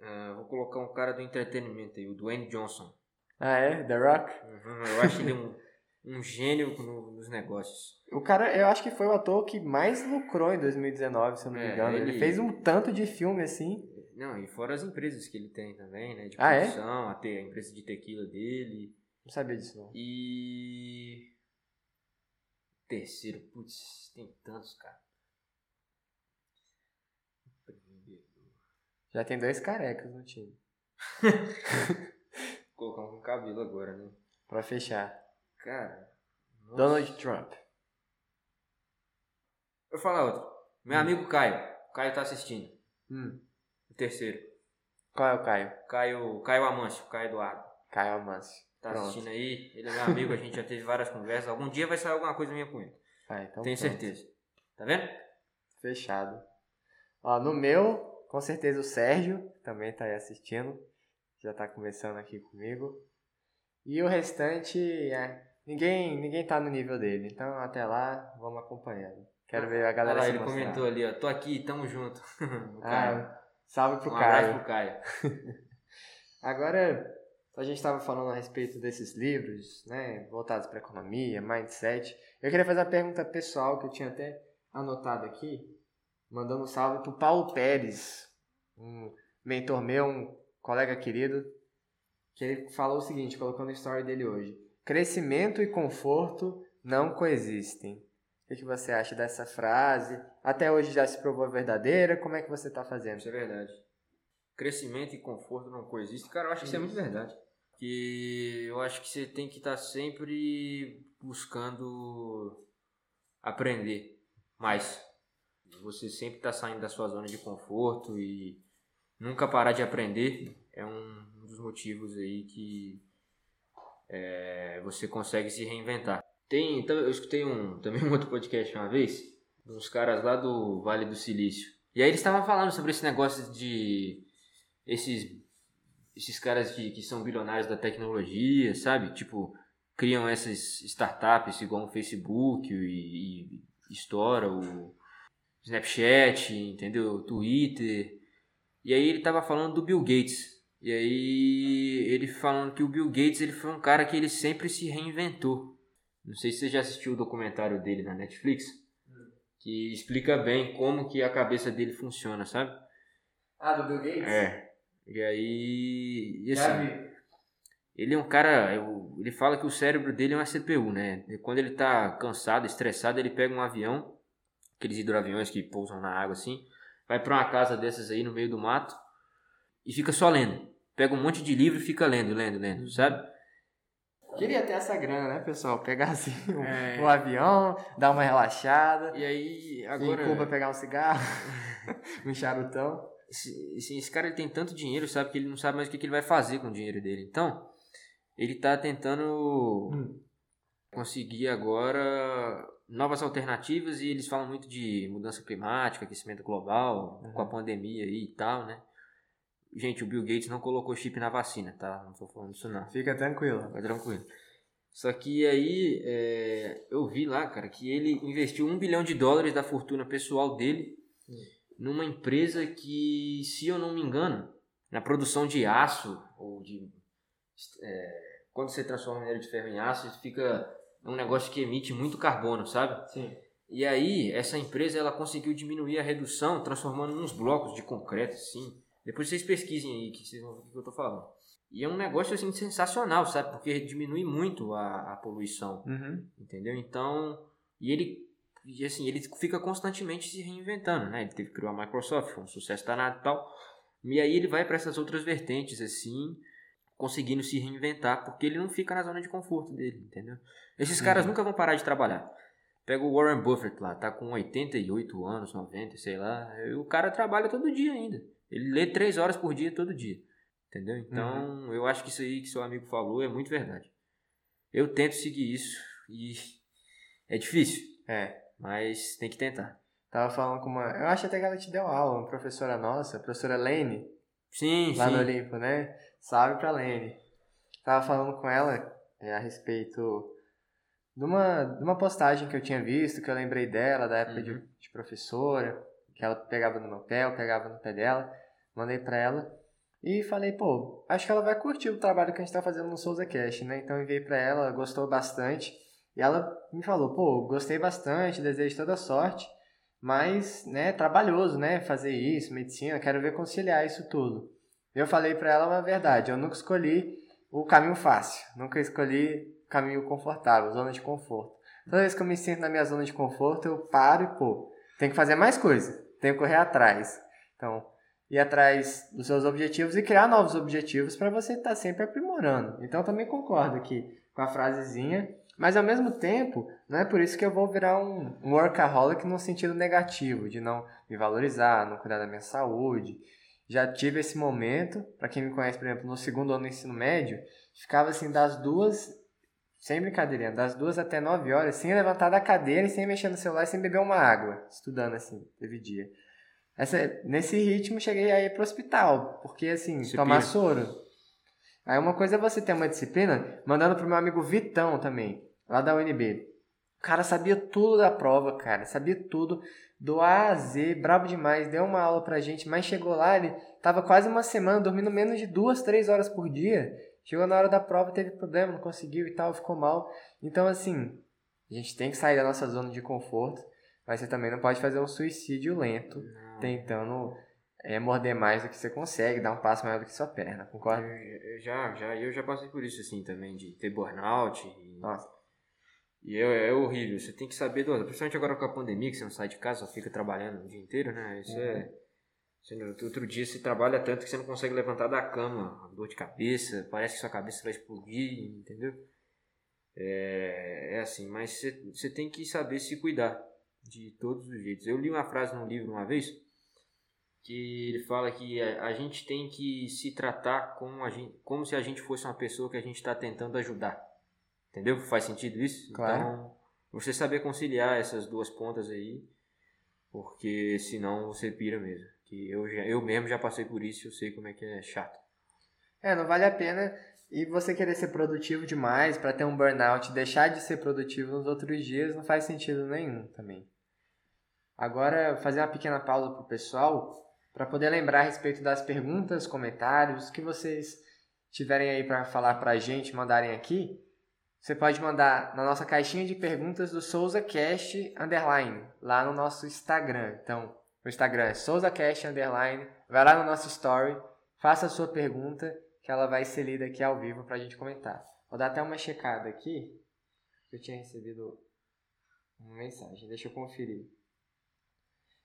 ah, vou colocar um cara do entretenimento aí, o Dwayne Johnson. Ah, é? The Rock? Uhum, eu acho ele um, um gênio no- nos negócios. O cara, eu acho que foi o ator que mais lucrou em 2019, se eu não me É, engano. Ele... ele- fez um tanto de filme assim. Não, e fora as empresas que ele tem também, né? De Ah, é? produção, a, te- a empresa de tequila dele. Não sabia disso, não. E. Terceiro, putz, tem tantos, cara. Já tem dois carecas no time. Vou colocar um com cabelo agora, né? Pra fechar. Cara, Donald Trump. Eu vou falar outro. Meu amigo Caio. O Caio tá assistindo. Hum. O terceiro. Qual é o Caio? Caio, Caio Amâncio, Caio Eduardo. Caio Amâncio. Tá Pronto. assistindo aí. Ele é meu amigo, a gente já teve várias conversas. Algum dia vai sair alguma coisa minha com ele. Ah, então Tenho pronto. certeza. Tá vendo? Fechado. Ó, no meu, com certeza o Sérgio também tá aí assistindo. Já tá conversando aqui comigo. E o restante, é, ninguém, ninguém tá no nível dele. Então até lá, vamos acompanhando. Quero ver a galera lá, se ele mostrar. comentou ali, ó. Tô aqui, tamo junto. Ah, salve pro um abraço Caio. pro Caio. Agora, a gente estava falando a respeito desses livros, né, voltados para economia, mindset. Eu queria fazer uma pergunta pessoal que eu tinha até anotado aqui, mandando um salve pro Paulo Pérez, um mentor meu, um colega querido, que ele falou o seguinte, colocou no story dele hoje: crescimento e conforto não coexistem. O que, que você acha dessa frase? Até hoje já se provou verdadeira? Como é que você está fazendo? Isso é verdade. Crescimento e conforto não coexistem. Cara, eu acho que isso é muito verdade. Que eu acho que você tem que estar sempre buscando aprender mais. Você sempre está saindo da sua zona de conforto e nunca parar de aprender é um dos motivos aí que é, você consegue se reinventar. Tem, então, eu escutei um, também um outro podcast uma vez, uns caras lá do Vale do Silício. E aí eles estavam falando sobre esse negócio de esses esses caras que, que são bilionários da tecnologia, sabe? Tipo, criam essas startups igual o Facebook e, e estoura o Snapchat, entendeu? Twitter. E aí ele tava falando do Bill Gates. E aí ele falando que o Bill Gates ele foi um cara que ele sempre se reinventou. Não sei se você já assistiu o documentário dele na Netflix, que explica bem como que a cabeça dele funciona, sabe? Ah, do Bill Gates? É. E aí. E assim, ele é um cara. eu- Ele fala que o cérebro dele é uma CPU, né? E quando ele tá cansado, estressado, ele pega um avião, aqueles hidroaviões que pousam na água assim, vai pra uma casa dessas aí no meio do mato e fica só lendo. Pega um monte de livro e fica lendo, lendo, lendo, sabe? Queria ter essa grana, né, pessoal? Pegar assim o, É. o avião, dar uma relaxada, E aí, agora... agora. em Cuba pegar um cigarro, um charutão. Esse, esse, esse cara ele tem tanto dinheiro, sabe, que ele não sabe mais o que, que ele vai fazer com o dinheiro dele. Então, ele tá tentando Hum. conseguir agora novas alternativas e eles falam muito de mudança climática, aquecimento global, Uhum. com a pandemia e tal, né? Gente, o Bill Gates não colocou chip na vacina, tá? Não tô falando isso não. Fica tranquilo. Fica tranquilo. Só que aí é, eu vi lá, cara, que ele investiu um bilhão de dólares da fortuna pessoal dele numa empresa que, se eu não me engano, na produção de aço ou de é, quando você transforma minério de ferro em aço, fica um negócio que emite muito carbono, sabe? Sim. E aí, essa empresa ela conseguiu diminuir a redução transformando uns blocos de concreto, assim. Depois vocês pesquisem aí que vocês vão ver o que eu tô falando. E é um negócio assim sensacional, sabe? Porque diminui muito a, a poluição, Uhum. entendeu? Então, e ele e assim, ele fica constantemente se reinventando, né? Ele teve que criar a Microsoft, foi um sucesso danado e tal. E aí ele vai para essas outras vertentes assim, conseguindo se reinventar, porque ele não fica na zona de conforto dele, entendeu? Esses caras nunca vão parar de trabalhar. Pega o Warren Buffett lá, tá com 88 anos, 90, sei lá. O cara trabalha todo dia ainda. Ele lê 3 horas por dia todo dia. Entendeu? Então, eu acho que isso aí que seu amigo falou é muito verdade. Eu tento seguir isso e é difícil, É. mas tem que tentar. Tava falando com uma. Eu acho até que ela te deu aula, uma professora nossa, a professora Lene, Sim, lá sim. no Olimpo, né? Salve pra Lene. Tava falando com ela é, a respeito de uma, de uma postagem que eu tinha visto, que eu lembrei dela, da época de, Uhum. de professora, que ela pegava no meu pé, eu pegava no pé dela, mandei pra ela. E falei, pô, acho que ela vai curtir o trabalho que a gente tá fazendo no Souza Cash, né? Então enviei pra ela gostou bastante. E ela me falou, pô, gostei bastante, desejo toda sorte, mas, né, trabalhoso, né, fazer isso, medicina, quero ver conciliar isso tudo. Eu falei pra ela uma verdade, eu nunca escolhi o caminho fácil, nunca escolhi caminho confortável, zona de conforto. Toda vez que eu me sinto na minha zona de conforto, eu paro e, pô, tem que fazer mais coisa, tenho que correr atrás. Então, ir atrás dos seus objetivos e criar novos objetivos para você estar sempre aprimorando. Então, também concordo aqui com a frasezinha, Mas ao mesmo tempo, não é por isso que eu vou virar um, um workaholic no sentido negativo, de não me valorizar, não cuidar da minha saúde. Já tive esse momento, para quem me conhece, por exemplo, no segundo ano do ensino médio, ficava assim das duas, sem brincadeira, das duas até nove horas, sem levantar da cadeira e sem mexer no celular, sem beber uma água, estudando assim, teve dia. Essa, nesse ritmo, cheguei a ir pro hospital, porque assim, Disciplina. tomar soro. Aí uma coisa é você ter uma disciplina, mandando pro meu amigo Vitão também, lá da UNB. O cara sabia tudo da prova, cara, sabia tudo, do A a Z, brabo demais, deu uma aula pra gente, mas chegou lá, ele tava quase uma semana dormindo menos de duas, três horas por dia. Chegou na hora da prova, teve problema, não conseguiu e tal, ficou mal. Então, assim, a gente tem que sair da nossa zona de conforto, mas você também não pode fazer um suicídio lento, Não. tentando é, morder mais do que você consegue, dar um passo maior do que sua perna, concorda? Eu já, já, eu já passei por isso assim também, de ter burnout. E, Nossa. E é, é horrível. Você tem que saber dosar. Principalmente agora com a pandemia, que você não sai de casa, só fica trabalhando o dia inteiro, né? Isso é. você não- outro dia você trabalha tanto que você não consegue levantar da cama, dor de cabeça, parece que sua cabeça vai explodir, entendeu? É, é assim, mas você, você tem que saber se cuidar de todos os jeitos. Eu li uma frase num livro uma vez que ele fala que a, a gente tem que se tratar como, a gente, como se a gente fosse uma pessoa que a gente está tentando ajudar. Entendeu? Faz sentido isso? Claro. Então, você saber conciliar essas duas pontas aí, porque senão você pira mesmo. Que eu, já, eu mesmo já passei por isso eu sei como é que é chato. É, não vale a pena. E você querer ser produtivo demais para ter um burnout e deixar de ser produtivo nos outros dias não faz sentido nenhum também. Agora, fazer uma pequena pausa pro pessoal para poder lembrar a respeito das perguntas, comentários que vocês tiverem aí para falar pra gente, mandarem aqui. Você pode mandar na nossa caixinha de perguntas do SouzaCast underline, lá no nosso Instagram. Então, o Instagram é SouzaCast underline. Vai lá no nosso story, faça a sua pergunta, que ela vai ser lida aqui ao vivo pra gente comentar. Vou dar até uma checada aqui. Eu tinha recebido uma mensagem, deixa eu conferir.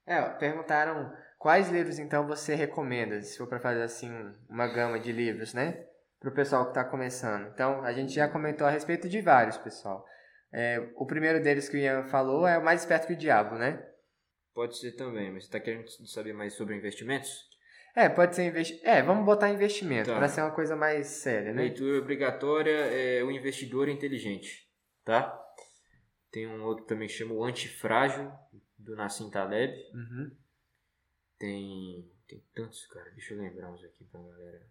É, ó, perguntaram quais livros então você recomenda, se for para fazer assim uma gama de livros, né? Para o pessoal que está começando. Então, a gente já comentou a respeito de vários, pessoal. É, o primeiro deles que o Ian falou é o Mais Esperto que o Diabo, né? Pode ser também, mas você está querendo saber mais sobre investimentos? É, pode ser investimento. É, vamos botar investimento, Tá. para ser uma coisa mais séria, né? Leitura obrigatória é O Investidor Inteligente, tá? Tem um outro também que chama O Antifrágil, do Nassim Taleb. Uhum. Tem, tem tantos, cara. Deixa eu lembrar uns aqui pra galera.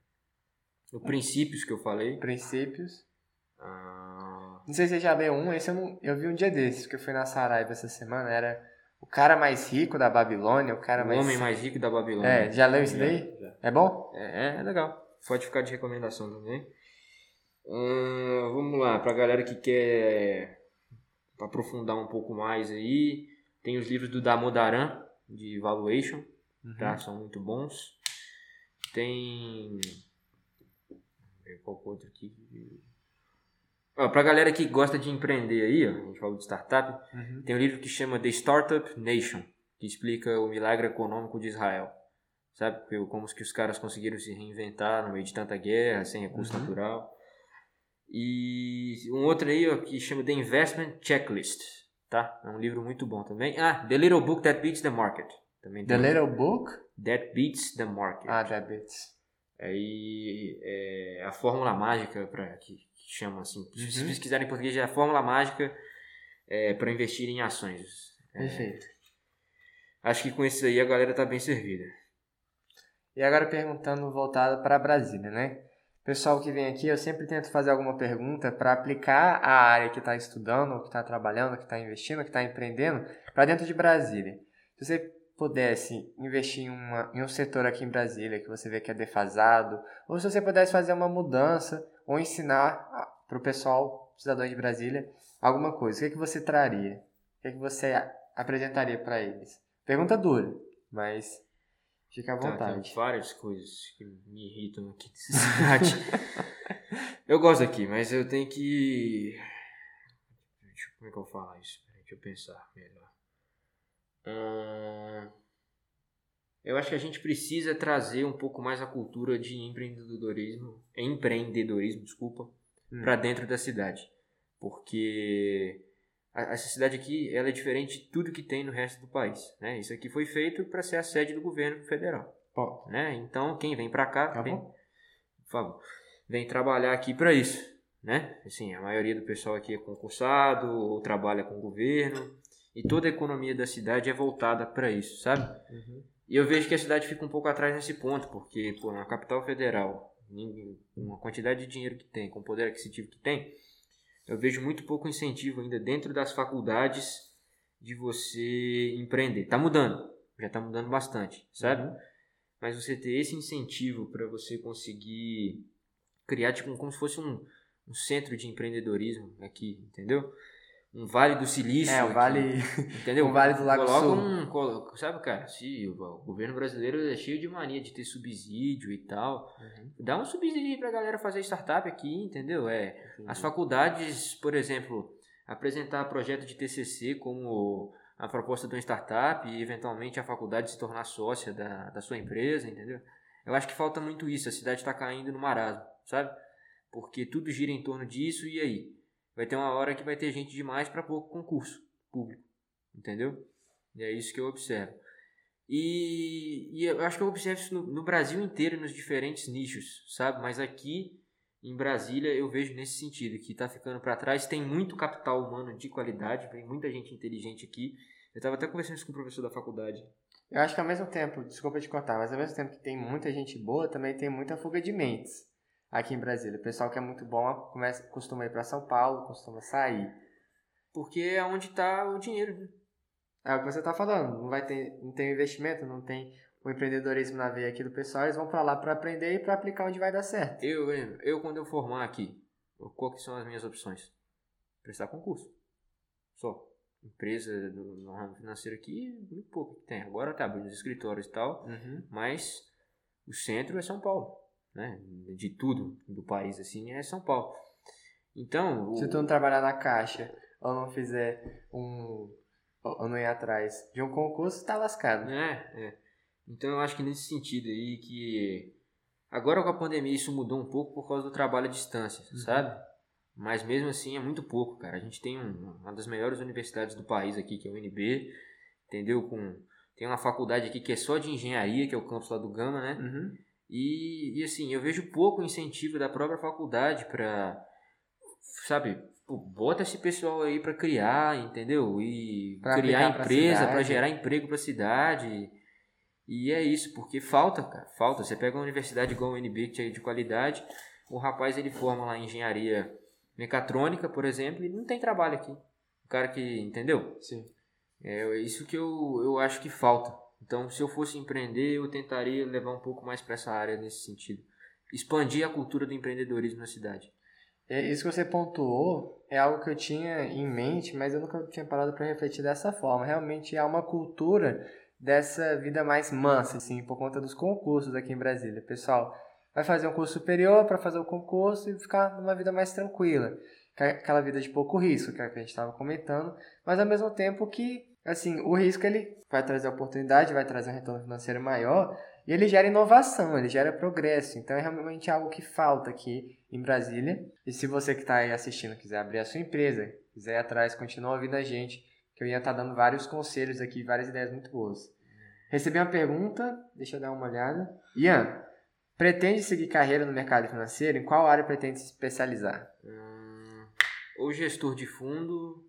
O Princípios que eu falei. Princípios. Ah, Não sei se você já leu um, esse eu, não, eu vi um dia desses, que eu fui na Saraiva essa semana, era o cara mais rico da Babilônia, o cara o mais... Homem Mais Rico da Babilônia. É, já leu isso daí? já. É bom? É, é legal. Pode ficar de recomendação também. Ah, vamos lá, pra galera que quer aprofundar um pouco mais aí, tem os livros do Damodaran, de Valuation, tá? São muito bons. Tem. Vamos ver Qual outro aqui? Ó, pra galera que gosta de empreender aí, ó, a gente falou de startup, Uhum. tem um livro que chama The Startup Nation, que explica o milagre econômico de Israel. Sabe? Como que os caras conseguiram se reinventar no meio de tanta guerra, sem recurso Uhum. natural. E um outro aí ó, que chama The Investment Checklist. Tá? É um livro muito bom também. Ah, The Little Book That Beats the Market. Também The tem. Little Book? That Beats the Market. Ah, Debits. Aí é a fórmula mágica para que, que chama assim. Se Uhum. pesquisarem em português é a fórmula mágica é, para investir em ações. É, Perfeito. acho que com isso aí a galera tá bem servida. E agora perguntando voltado para Brasília, né? Pessoal que vem aqui, eu sempre tento fazer alguma pergunta para aplicar a área que está estudando, que está trabalhando, que está investindo, que está empreendendo, para dentro de Brasília. Se você pudesse investir em, uma, em um setor aqui em Brasília que você vê que é defasado, ou se você pudesse fazer uma mudança, ou ensinar para o pessoal, cidadão de Brasília, alguma coisa, o que, que você traria? O que, que você apresentaria para eles? Pergunta dura, mas fica à Tá, vontade. tem várias coisas que me irritam aqui nessa cidade. eu gosto aqui, mas eu tenho que. Como é que eu falar isso? Deixa eu pensar melhor. Eu acho que a gente precisa trazer um pouco mais a cultura de empreendedorismo, empreendedorismo, desculpa, Hum. para dentro da cidade. porque essa cidade aqui ela é diferente de tudo que tem no resto do país. Né? Isso aqui foi feito para ser a sede do governo federal. Bom. Né? Então, quem vem para cá, tá vem, por favor, vem trabalhar aqui para isso. Né? Assim, a maioria do pessoal aqui é concursado ou trabalha com o governo e toda a economia da cidade é voltada para isso, sabe? Uhum. E eu vejo que a cidade fica um pouco atrás nesse ponto, porque pô, na capital federal, uma quantidade de dinheiro que tem, com o poder aquisitivo que tem, eu vejo muito pouco incentivo ainda dentro das faculdades de você empreender. Tá mudando, já tá mudando bastante, sabe? Uhum. Mas você ter esse incentivo para você conseguir criar tipo como se fosse um, um centro de empreendedorismo aqui, entendeu? Um Vale do Silício. É, um Vale. Entendeu? um Vale do Lago Coloca Sul. Um, sabe, cara, se o governo brasileiro é cheio de mania de ter subsídio e tal. Uhum. Dá um subsídio pra galera fazer startup aqui, entendeu? É, as faculdades, por exemplo, apresentar projeto de TCC como a proposta de uma startup e eventualmente a faculdade se tornar sócia da, da sua empresa, entendeu? Eu acho que falta muito isso. A cidade está caindo no marasmo, sabe? Porque tudo gira em torno disso e aí? Vai ter uma hora que vai ter gente demais para pouco concurso público, entendeu? E é isso que eu observo. E, e eu acho que eu observo isso no, no Brasil inteiro, nos diferentes nichos, sabe? Mas aqui em Brasília eu vejo nesse sentido, que está ficando para trás. Tem muito capital humano de qualidade, tem muita gente inteligente aqui. Eu estava até conversando isso com o professor da faculdade. Eu acho que ao mesmo tempo, desculpa te cortar, mas ao mesmo tempo que tem muita gente boa, também tem muita fuga de mentes aqui em Brasília. O pessoal que é muito bom começa, costuma ir para São Paulo, costuma sair. Porque é onde está o dinheiro, né? É o que você está falando. Não vai ter, não tem investimento, não tem o empreendedorismo na veia aqui do pessoal. Eles vão para lá para aprender e para aplicar onde vai dar certo. Eu, eu quando eu formar aqui, que são as minhas opções? Prestar concurso. Só. Empresa no, ramo financeiro aqui, muito pouco que tem. Agora tá abrindo os escritórios e tal, uhum. mas o centro é São Paulo né, de tudo do país assim é São Paulo. Então, se tu não trabalhar na caixa ou não fizer um ou não ir atrás de um concurso, tá lascado. É, é. Então eu acho que nesse sentido aí que agora com a pandemia isso mudou um pouco por causa do trabalho à distância, uhum. sabe? Mas mesmo assim é muito pouco, cara. A gente tem um, uma das melhores universidades do país aqui, que é o UNB, entendeu? Com tem uma faculdade aqui que é só de engenharia, que é o campus lá do Gama, né? Uhum. E, e assim, eu vejo pouco incentivo da própria faculdade para, sabe, pô, bota esse pessoal aí para criar, entendeu? E pra criar empresa, para gerar emprego para a cidade. E é isso, porque falta, cara, falta. Você pega uma universidade igual o UNB, que é de qualidade, o rapaz ele forma lá engenharia mecatrônica, por exemplo, e não tem trabalho aqui. O cara que, entendeu? Sim. É isso que eu, eu acho que falta. Então, se eu fosse empreender, eu tentaria levar um pouco mais para essa área nesse sentido. Expandir a cultura do empreendedorismo na cidade. É, isso que você pontuou é algo que eu tinha em mente, mas eu nunca tinha parado para refletir dessa forma. Realmente há uma cultura dessa vida mais mansa, assim, por conta dos concursos aqui em Brasília. Pessoal, vai fazer um curso superior para fazer o concurso e ficar numa vida mais tranquila. Aquela vida de pouco risco, que é que a gente estava comentando, mas ao mesmo tempo que assim, o risco ele vai trazer oportunidade, vai trazer um retorno financeiro maior e ele gera inovação, ele gera progresso. Então é realmente algo que falta aqui em Brasília. E se você que está aí assistindo quiser abrir a sua empresa, quiser ir atrás, continua ouvindo a gente, que eu ia estar tá dando vários conselhos aqui, várias ideias muito boas. Recebi uma pergunta, deixa eu dar uma olhada. Ian, pretende seguir carreira no mercado financeiro? Em qual área pretende se especializar? Hum, ou gestor de fundo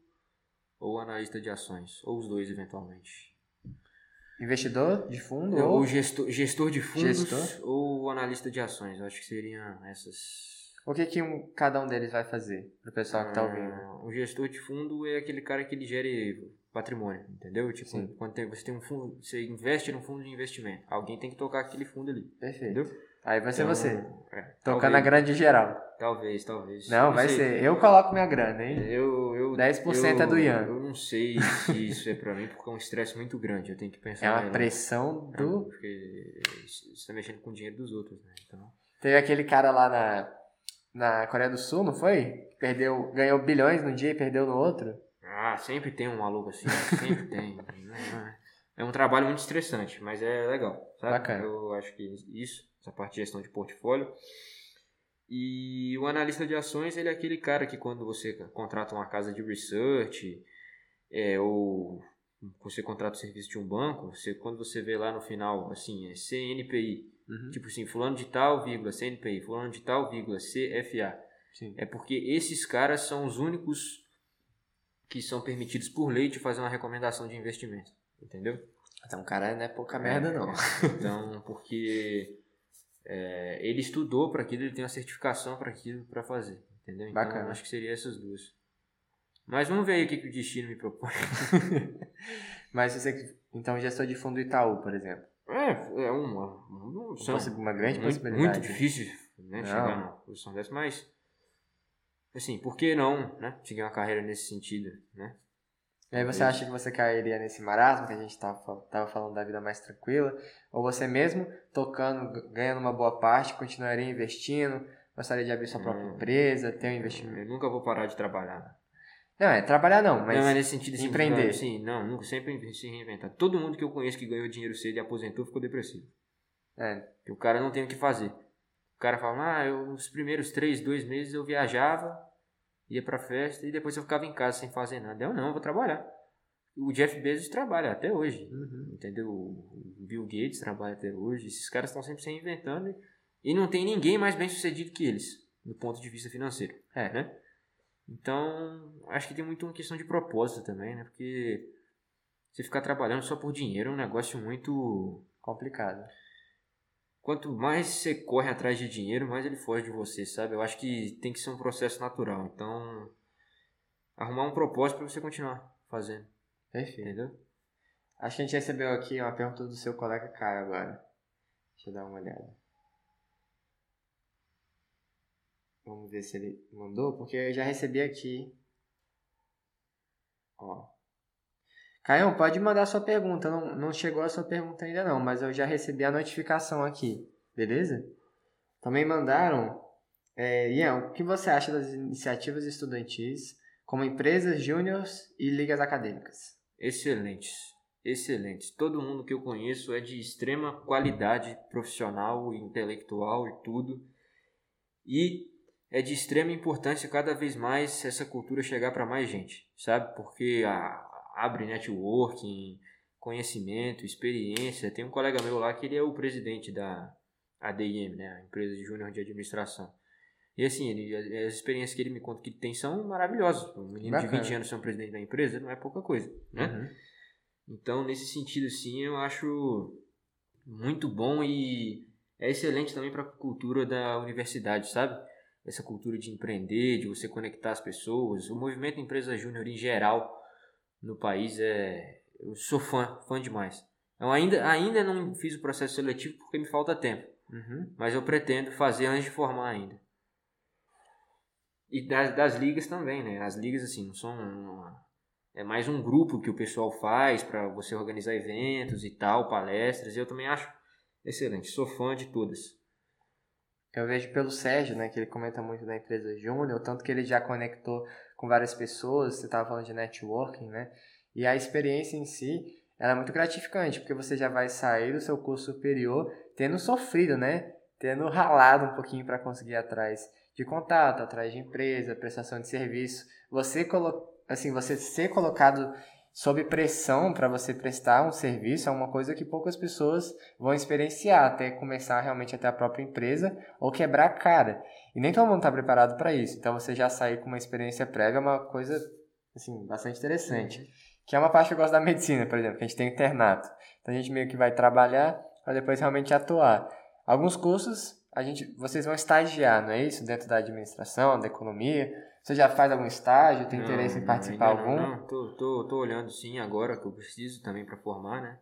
ou analista de ações, ou os dois eventualmente. Investidor de fundo? ou gestor, gestor de fundos gestor? ou analista de ações. Acho que seriam essas. O que, que um, cada um deles vai fazer para o pessoal que está ouvindo? Ah, o gestor de fundo é aquele cara que ele gere patrimônio, entendeu? Tipo, Sim. quando tem, você tem um fundo, você investe num fundo de investimento, alguém tem que tocar aquele fundo ali. Perfeito. Entendeu? Aí vai ser então, você. É, Tocando a grande geral. Talvez, talvez. Não, não vai sei. ser. Eu coloco minha grana, hein? Eu, eu, 10% eu, é do Ian. Eu não sei se isso é pra mim, porque é um estresse muito grande. Eu tenho que pensar. É uma pressão do. É, porque você tá mexendo com o dinheiro dos outros, né? Então... Teve aquele cara lá na, na Coreia do Sul, não foi? Perdeu, ganhou bilhões num dia e perdeu no outro. Ah, sempre tem um maluco assim. sempre tem. É um trabalho muito estressante, mas é legal. Sabe? Bacana. Eu acho que isso essa parte de gestão de portfólio. E o analista de ações, ele é aquele cara que quando você contrata uma casa de research, é, ou você contrata o serviço de um banco, você, quando você vê lá no final, assim, é CNPI, uhum. tipo assim, fulano de tal, vírgula, CNPI, fulano de tal, vírgula, CFA. Sim. É porque esses caras são os únicos que são permitidos por lei de fazer uma recomendação de investimento, entendeu? Então o cara não é pouca merda, não. Então, porque é, ele estudou para aquilo, ele tem uma certificação para aquilo, para fazer, entendeu? Então, Bacana. acho que seria essas duas. Mas vamos ver aí o que, que o destino me propõe. Mas você, então, gestor de fundo Itaú, por exemplo. É, é uma, uma, uma grande muito, possibilidade. Muito difícil né, chegar numa posição dessa, mas assim, por que não, né? Seguir uma carreira nesse sentido, né? E aí você acha que você cairia nesse marasmo que a gente estava tava falando da vida mais tranquila? Ou você mesmo, tocando, ganhando uma boa parte, continuaria investindo, gostaria de abrir sua própria hum, empresa, ter um investimento? Eu nunca vou parar de trabalhar. Não, é trabalhar não, mas não, é nesse sentido de empreender. Sim, não, nunca, sempre se reinventar. Todo mundo que eu conheço que ganhou dinheiro cedo e aposentou ficou depressivo. É. Porque o cara não tem o que fazer. O cara fala, ah, eu, nos primeiros três, dois meses eu viajava, ia pra festa e depois eu ficava em casa sem fazer nada. Eu não, eu vou trabalhar. O Jeff Bezos trabalha até hoje, uhum. entendeu? O Bill Gates trabalha até hoje. Esses caras estão sempre se reinventando e não tem ninguém mais bem sucedido que eles, do ponto de vista financeiro. É, né? Então, acho que tem muito uma questão de propósito também, né? Porque você ficar trabalhando só por dinheiro é um negócio muito complicado. Quanto mais você corre atrás de dinheiro, mais ele foge de você, sabe? Eu acho que tem que ser um processo natural. Então, arrumar um propósito para você continuar fazendo. Perfeito. Entendeu? Acho que a gente recebeu aqui uma pergunta do seu colega Caio agora. Deixa eu dar uma olhada. Vamos ver se ele mandou, porque eu já recebi aqui. Ó. Caio, pode mandar sua pergunta. Não, não chegou a sua pergunta ainda não, mas eu já recebi a notificação aqui. Beleza? Também mandaram. É, Ian, o que você acha das iniciativas estudantis como empresas júniores e ligas acadêmicas? Excelentes. Excelentes. Todo mundo que eu conheço é de extrema qualidade profissional, intelectual e tudo. E é de extrema importância cada vez mais essa cultura chegar para mais gente, sabe? Porque a, abre networking, conhecimento, experiência. Tem um colega meu lá que ele é o presidente da ADM, né, a empresa de júnior de administração. E assim, ele, as experiências que ele me conta que ele tem são maravilhosas. Um menino Bacana. de 20 anos ser um presidente da empresa não é pouca coisa, né? Uhum. Então, nesse sentido, assim, eu acho muito bom e é excelente também para a cultura da universidade, sabe? Essa cultura de empreender, de você conectar as pessoas. O movimento Empresa Júnior em geral no país é. Eu sou fã, fã demais. Eu ainda, ainda não fiz o processo seletivo porque me falta tempo. Uhum. Mas eu pretendo fazer antes de formar ainda. E das, das ligas também, né? As ligas, assim, não são. Uma, é mais um grupo que o pessoal faz para você organizar eventos e tal, palestras. E eu também acho excelente. Sou fã de todas. Eu vejo pelo Sérgio, né, que ele comenta muito da empresa Júnior, tanto que ele já conectou com várias pessoas, você estava falando de networking, né? E a experiência em si, ela é muito gratificante, porque você já vai sair do seu curso superior tendo sofrido, né? Tendo ralado um pouquinho para conseguir atrás de contato, atrás de empresa, prestação de serviço. Você colo assim, você ser colocado sob pressão para você prestar um serviço é uma coisa que poucas pessoas vão experienciar até começar realmente a ter a própria empresa ou quebrar a cara. E nem todo mundo está preparado para isso. Então você já sair com uma experiência prévia é uma coisa assim, bastante interessante. Uhum. Que é uma parte que eu gosto da medicina, por exemplo, que a gente tem internato. Então a gente meio que vai trabalhar para depois realmente atuar. Alguns cursos a gente, vocês vão estagiar, não é isso? Dentro da administração, da economia. Você já faz algum estágio? Tem não, interesse em participar não, algum? Não, tô, tô, tô olhando sim agora que eu preciso também para formar, né?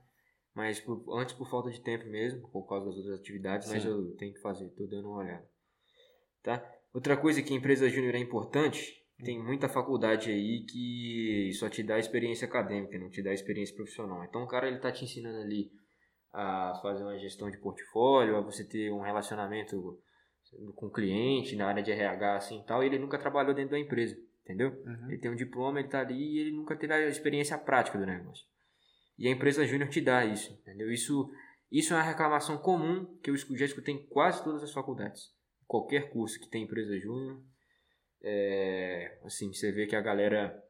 Mas por, antes por falta de tempo mesmo, por causa das outras atividades, sim. mas eu tenho que fazer, tô dando uma olhada. Tá? Outra coisa que a empresa júnior é importante, tem muita faculdade aí que só te dá experiência acadêmica, não te dá experiência profissional. Então o cara ele tá te ensinando ali a fazer uma gestão de portfólio, a você ter um relacionamento com o cliente na área de RH assim tal, e ele nunca trabalhou dentro da empresa, entendeu? Uhum. Ele tem um diploma, ele tá ali e ele nunca teve a experiência prática do negócio. E a empresa júnior te dá isso, entendeu? Isso, isso é uma reclamação comum que eu já escutei em quase todas as faculdades qualquer curso que tem empresa júnior, é, assim, você vê que a galera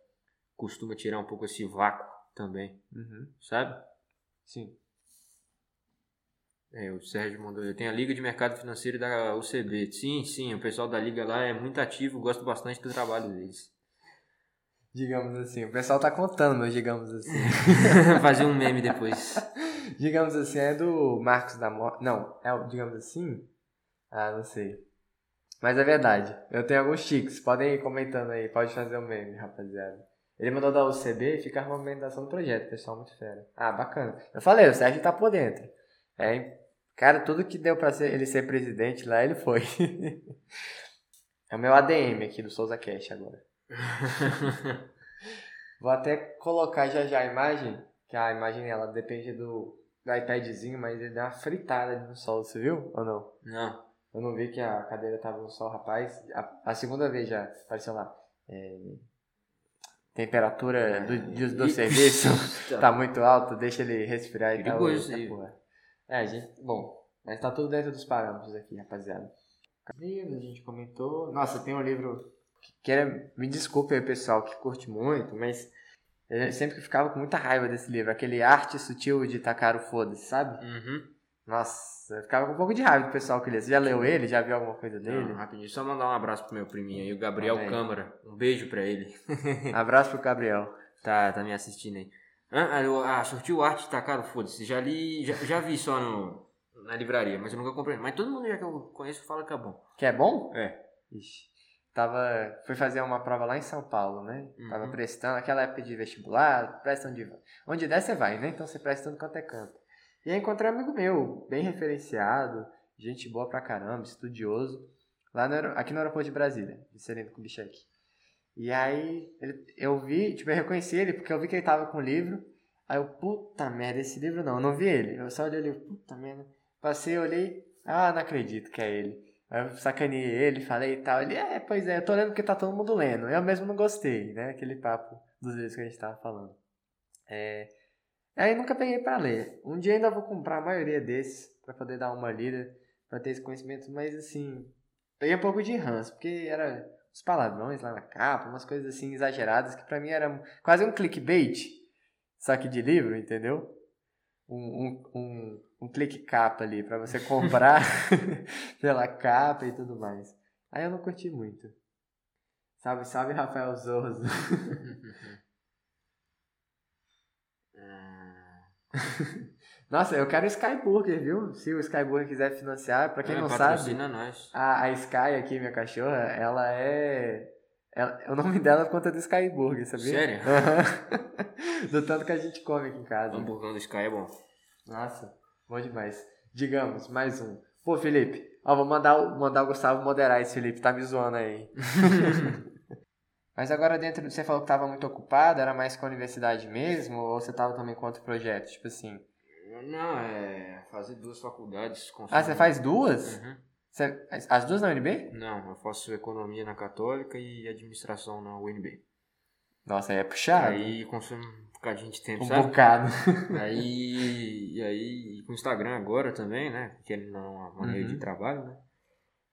costuma tirar um pouco esse vácuo também, Uhum. sabe? Sim. É, o Sérgio mandou. Eu tenho a Liga de Mercado Financeiro da UCB. Sim, sim, o pessoal da Liga lá é muito ativo, gosto bastante do trabalho deles. Digamos assim, o pessoal tá contando, mas digamos assim. Fazer um meme depois. digamos assim, é do Marcos da Morte. Não, é o, digamos assim. Ah, não sei. Mas é verdade. Eu tenho alguns tics. Podem ir comentando aí. Pode fazer o um meme, rapaziada. Ele mandou da UCB, fica a movimentação do projeto, pessoal, muito fera. Ah, bacana. Eu falei, o Sérgio tá por dentro. É, cara, tudo que deu pra ser, ele ser presidente lá, ele foi. é o meu ADM aqui do Souza Cash agora. Vou até colocar já já a imagem, que a imagem ela depende do, do iPadzinho, mas ele deu uma fritada ali no sol, você viu ou não? Não. Eu não vi que a cadeira tava no sol, rapaz. A, a segunda vez já apareceu lá. É, temperatura do, do, do serviço tá muito alta, deixa ele respirar e tal. Perigoso Tá. É, gente, bom, mas tá tudo dentro dos parâmetros aqui, rapaziada. Livro, a gente comentou. Nossa, tem um livro que era, me desculpe aí, pessoal, que curte muito, mas eu sempre ficava com muita raiva desse livro, aquele Arte Sutil de Tacar o Foda-se, sabe? Uhum. Nossa, eu ficava com um pouco de raiva do pessoal que lia. Você já leu ele? Já viu alguma coisa dele? Não, rapidinho, só mandar um abraço pro meu priminho aí, o Gabriel Amém. Câmara. Um beijo pra ele. Abraço pro Gabriel. Tá, tá me assistindo aí. Ah, ah sortiu arte, tá caro, foda-se. Já li, já, já vi só no, na livraria, mas eu nunca comprei. Mas todo mundo já que eu conheço fala que é bom. Que é bom? É. Ixi. Tava. Fui fazer uma prova lá em São Paulo, né? Uhum. Tava prestando, aquela época de vestibular, presta onde vai. Onde der, você vai, né? Então você presta tudo quanto é canto. E aí encontrei um amigo meu, bem referenciado, gente boa pra caramba, estudioso, lá no, aqui no aeroporto de Brasília, Sereno Kubitschek. E aí ele- eu vi, tipo, eu reconheci ele porque eu vi que ele tava com o livro. Aí eu, puta merda, esse livro não, eu não vi ele. Eu só olhei ali, puta merda. Passei, olhei, ah, não acredito que é ele. Aí eu sacaneei ele, falei e tal. Ele, é, pois é, eu tô lendo porque tá todo mundo lendo. Eu mesmo não gostei, né? Aquele papo dos livros que a gente tava falando. É... Aí nunca peguei pra ler. Um dia ainda vou comprar a maioria desses pra poder dar uma lida, pra ter esse conhecimento, mas assim, peguei um pouco de ranço, porque era os palavrões lá na capa, umas coisas assim exageradas que pra mim era quase um clickbait, só que de livro, entendeu? Um, um, um, um clique capa ali pra você comprar pela capa e tudo mais. Aí eu não curti muito. Salve, salve Rafael Zorzo. Nossa, eu quero Skyburger, viu? Se o Skyburger quiser financiar, pra quem é, não sabe, nós. a, a Sky aqui, minha cachorra, ela é. ela- o nome dela é por conta do Skyburger, sabia? Sério? Do tanto que a gente come aqui em casa. O hamburgão do Sky é bom. Nossa, bom demais. Digamos, mais um. Pô, Felipe, ó, vou mandar, mandar o Gustavo moderar esse Felipe, tá me zoando aí. Mas agora dentro, você falou que tava muito ocupado, era mais com a universidade mesmo, ou você tava também com outro projeto, tipo assim? Não, é fazer duas faculdades. Ah, você faz duas? Uhum. Você- as duas na UNB? Não, eu faço economia na Católica e administração na UNB. Nossa, aí é puxado. Aí consome um bocadinho de tempo, um sabe? bocado. Aí, e aí, com o Instagram agora também, né? Porque não é uma maneira Uhum. de trabalho, né?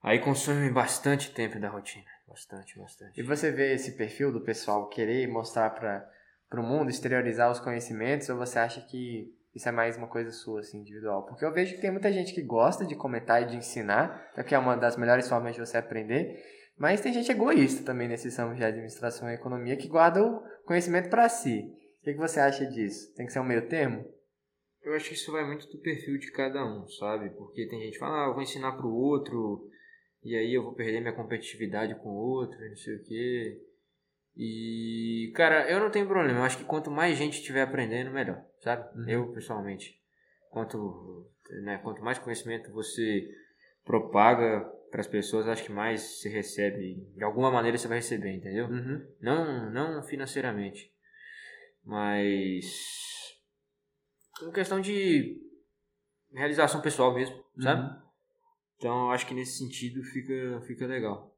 Aí consome bastante tempo da rotina. Bastante, bastante. E você vê esse perfil do pessoal querer mostrar para o mundo, exteriorizar os conhecimentos, ou você acha que isso é mais uma coisa sua, assim, individual? Porque eu vejo que tem muita gente que gosta de comentar e de ensinar, que é uma das melhores formas de você aprender, mas tem gente egoísta também nesse ramo de administração e economia que guarda o conhecimento para si. O que, que você acha disso? Tem que ser um meio termo? Eu acho que isso vai muito do perfil de cada um, sabe? Porque tem gente que fala, ah, eu vou ensinar pro outro, e aí eu vou perder minha competitividade com outro, não sei o quê. E, cara, eu não tenho problema. Eu acho que quanto mais gente estiver aprendendo, melhor, sabe? Uhum. Eu, pessoalmente. Quanto, né, quanto mais conhecimento você propaga para as pessoas, acho que mais você recebe. De alguma maneira você vai receber, entendeu? Uhum. Não, não financeiramente, mas uma questão de realização pessoal mesmo, sabe? Uhum. Então eu acho que nesse sentido fica, fica legal,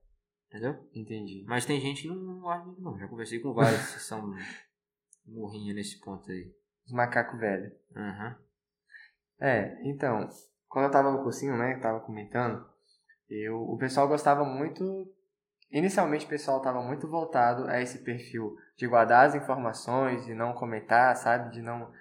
entendeu? Entendi. Mas tem gente que não, não acha muito não. Já conversei com vários que são morrinha nesse ponto aí. Os macacos velhos. Aham. É, então, quando eu tava no cursinho, né, que tava comentando, Eu, o pessoal gostava muito. Inicialmente o pessoal estava muito voltado a esse perfil de guardar as informações, de não comentar, sabe? De não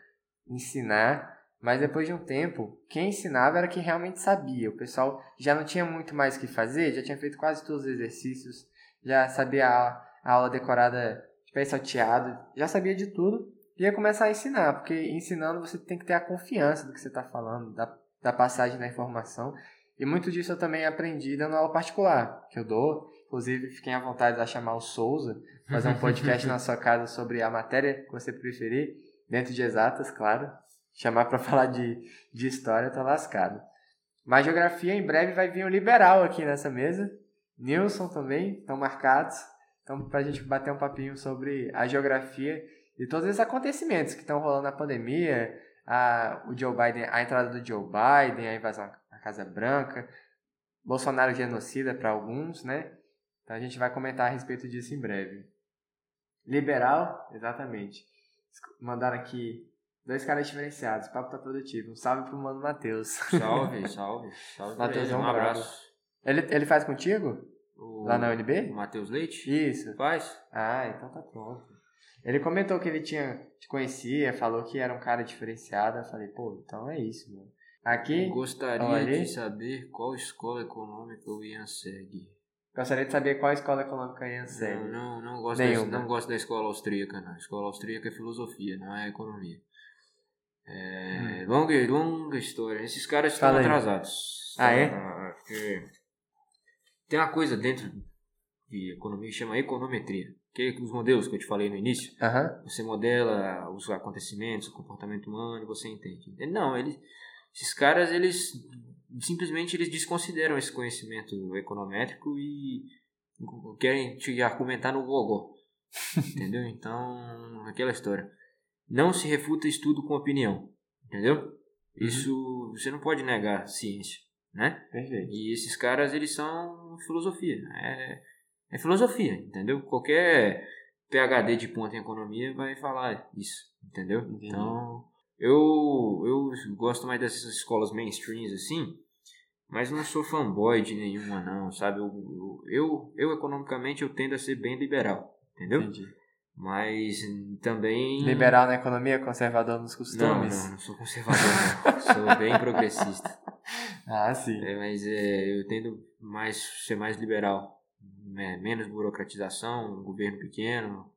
ensinar. Mas depois de um tempo, quem ensinava era quem realmente sabia. O pessoal já não tinha muito mais o que fazer, já tinha feito quase todos os exercícios, já sabia a, a aula decorada de pé salteado, já sabia de tudo. E ia começar a ensinar, porque ensinando você tem que ter a confiança do que você está falando, da, da passagem da informação. E muito disso eu também aprendi dando aula particular, que eu dou. Inclusive, fiquem à vontade de chamar o Souza, fazer um podcast na sua casa sobre a matéria que você preferir, dentro de exatas, claro. Chamar para falar de, de história, tô lascado. Mas geografia, em breve vai vir um liberal aqui nessa mesa. Nilson também, estão marcados. Então, para a gente bater um papinho sobre a geografia e todos esses acontecimentos que estão rolando na pandemia, a, o Joe Biden, a entrada do Joe Biden, a invasão à Casa Branca, Bolsonaro genocida para alguns, né? Então a gente vai comentar a respeito disso em breve. Liberal, exatamente. Mandaram aqui dois caras diferenciados. O papo tá produtivo. Um salve pro mano Matheus. Salve, salve. salve Matheus é um abraço. Ele, ele faz contigo? O, Lá na UNB? O Matheus Leite? Isso. Faz. Ah, então tá pronto. Ele comentou que ele tinha te conhecia, falou que era um cara diferenciado. Eu falei, pô, então é isso, mano. Aqui. Eu gostaria de saber qual escola econômica o Ian segue. Gostaria de saber qual escola econômica Ian segue. Não, não, não gosto, da, não gosto da escola austríaca, não. A escola austríaca é filosofia, não é economia. É, longa, longa história. Esses caras estão atrasados. Ah, é? Porque tem uma coisa dentro de economia que chama econometria que os modelos que eu te falei no início, uhum. você modela os acontecimentos, o comportamento humano, você entende. Não, eles, esses caras, eles simplesmente eles desconsideram esse conhecimento econométrico e querem te argumentar no gogó. entendeu? Então, aquela história. Não se refuta estudo com opinião. Entendeu? Uhum. Isso você não pode negar ciência, né? Perfeito. E esses caras, eles são filosofia. É é filosofia, entendeu? Qualquer PhD de ponta em economia vai falar isso, entendeu? Entendi. Então, eu, eu gosto mais dessas escolas mainstreams assim, mas não sou fanboy de nenhuma não, sabe? Eu, eu, eu, economicamente eu tendo a ser bem liberal, entendeu? Entendi. Mas também... Liberal na economia, conservador nos costumes? Não, não, não sou conservador não. sou bem progressista. Ah, sim. É, mas é, eu tendo mais ser mais liberal né, menos burocratização, um governo pequeno,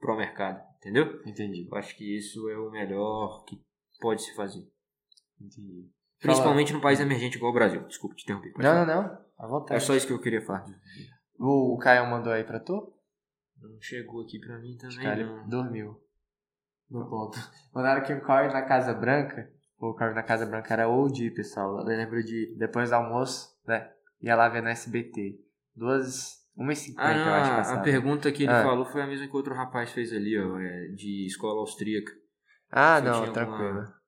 pro mercado, entendeu? Entendi. Eu acho que isso é o melhor que pode se fazer. Entendi. Principalmente Fala. num país emergente igual o Brasil. Desculpa te interromper. Não, não, não. À vontade. É só isso que eu queria falar. O Caio mandou aí pra tu? Não chegou aqui pra mim também, Cara, não. dormiu. No ponto. Mandaram um Caio na Casa Branca. O Caio na Casa Branca era OG, pessoal. Eu lembro de, depois do almoço, né? Ia lá ver no SBT. Duas 1,50 ah, eu acho passado. A pergunta que ele ah. falou foi a mesma que outro rapaz fez ali, ó, é, de escola austríaca. Ah, se não, tranquilo. Alguma...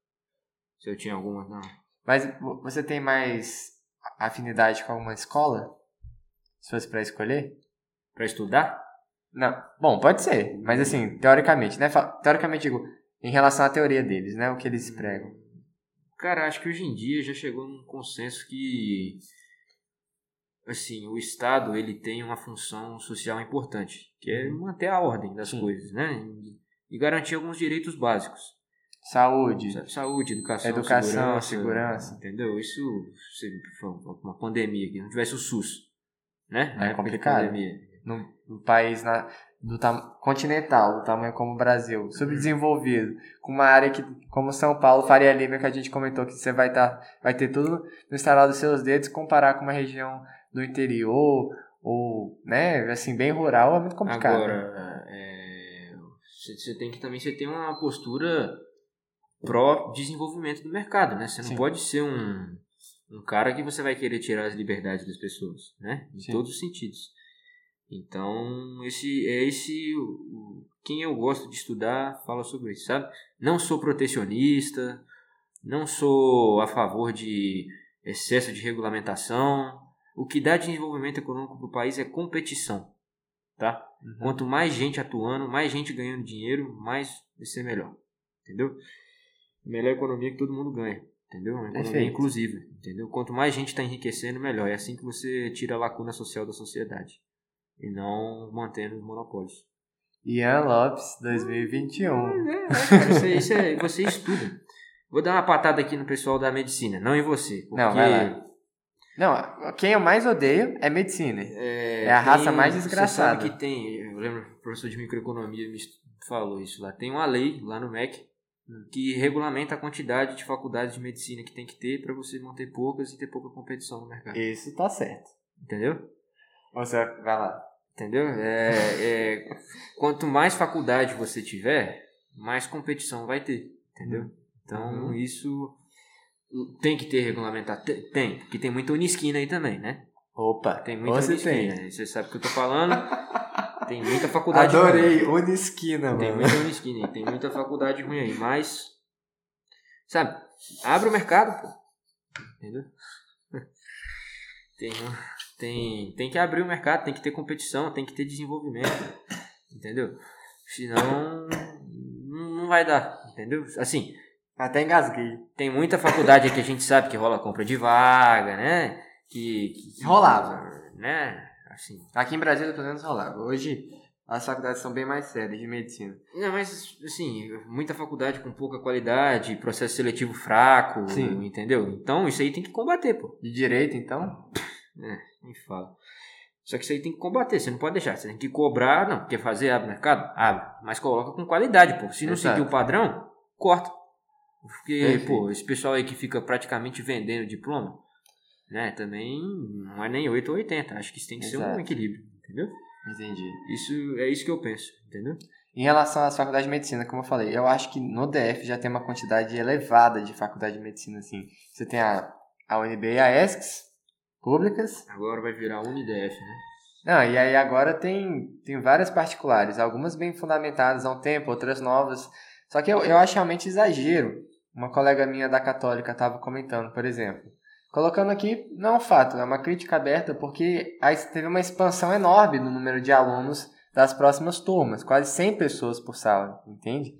Se eu tinha alguma, não. Mas você tem mais afinidade com alguma escola? Se fosse para escolher? Para estudar? Não. Bom, pode ser, mas assim, teoricamente, né? Teoricamente, digo, em relação à teoria deles, né? O que eles pregam. Cara, acho que hoje em dia já chegou num consenso que assim, o Estado ele tem uma função social importante, que é uhum. manter a ordem das Sim. coisas, né? E, garantir alguns direitos básicos. Saúde. Saúde, educação, educação segurança, segurança. Entendeu? Isso, se uma pandemia aqui, não tivesse o SUS, né? É complicado. No, no, país na, do continental, do tamanho como o Brasil, subdesenvolvido, com uma área que, como São Paulo, Faria Lima, que a gente comentou que você vai, tá, vai ter tudo no instalar dos seus dedos, comparar com uma região do interior ou, né, assim, bem rural é muito complicado. Agora, é, você tem que também você tem uma postura pró desenvolvimento do mercado, né? Você não Sim. pode ser um, um cara que você vai querer tirar as liberdades das pessoas, né? Em Sim. todos os sentidos. Então, esse é esse quem eu gosto de estudar fala sobre isso, sabe? Não sou protecionista, não sou a favor de excesso de regulamentação, o que dá desenvolvimento econômico para o país é competição. Tá? Uhum. Quanto mais gente atuando, mais gente ganhando dinheiro, mais vai ser melhor. Entendeu? Melhor economia que todo mundo ganha. Entendeu? Uma economia Perfeito. inclusiva, entendeu? Quanto mais gente está enriquecendo, melhor. É assim que você tira a lacuna social da sociedade. E não mantendo os monopólios. Ian Lopes 2021. É, é, cara, isso, isso é, você estuda. Vou dar uma patada aqui no pessoal da medicina, não em você. Porque Não, vai lá. Não, quem eu mais odeio é medicina. É, É a raça mais Você desgraçada. sabe que tem, eu lembro, o professor de microeconomia me falou isso lá. Tem uma lei lá no MEC que regulamenta a quantidade de faculdades de medicina que tem que ter para você manter poucas e ter pouca competição no mercado. Isso tá certo. Entendeu? Você vai lá. Entendeu? É, é, quanto mais faculdade você tiver, mais competição vai ter. Entendeu? Então, Uhum. isso tem que ter regulamentado. Tem, Tem, porque tem muita unisquina aí também, né? Opa, Tem muita você unisquina. tem. Você sabe o que eu tô falando. tem muita faculdade Adorei, Unisquina, Tem mano. muita unisquina aí, tem muita faculdade ruim aí, mas. Sabe, abre o mercado, pô. Entendeu? Tem, um- tem, tem que abrir o mercado, tem que ter competição, tem que ter desenvolvimento. Entendeu? Senão. Não vai dar, entendeu? Assim, Até engasguei. tem muita faculdade que a gente sabe que rola compra de vaga, né? Que. que- que- Rolava. Né? Assim. Aqui em Brasília, pelo menos, rolava. Hoje, as faculdades são bem mais sérias de medicina. Não, mas assim, muita faculdade com pouca qualidade, processo seletivo fraco, Sim. entendeu? Então isso aí tem que combater, pô. De direito, então? Fala. Só que isso aí tem que combater, você não pode deixar. Você tem que cobrar, não, quer fazer, abre mercado? Abre. Mas coloca com qualidade, pô. Se não Exato. seguir o padrão, corta. Porque, Perfeito. pô, esse pessoal aí que fica praticamente vendendo diploma, né, também não é nem 8 ou 80. Acho que isso tem que ser um Exato. equilíbrio, entendeu? Entendi. Isso é isso que eu penso, entendeu? Em relação às faculdades de medicina, como eu falei, eu acho que no DF já tem uma quantidade elevada de faculdade de medicina, assim. Você tem a, a UNB e a ESCS, públicas. Agora vai virar UniDF, né? Não, e aí agora tem, tem várias particulares, algumas bem fundamentadas há um tempo, outras novas. Só que eu, eu acho realmente exagero. Uma colega minha da Católica estava comentando, por exemplo. Colocando aqui, não é um fato, é uma crítica aberta, porque aí teve uma expansão enorme no número de alunos das próximas turmas, quase 100 pessoas por sala, entende?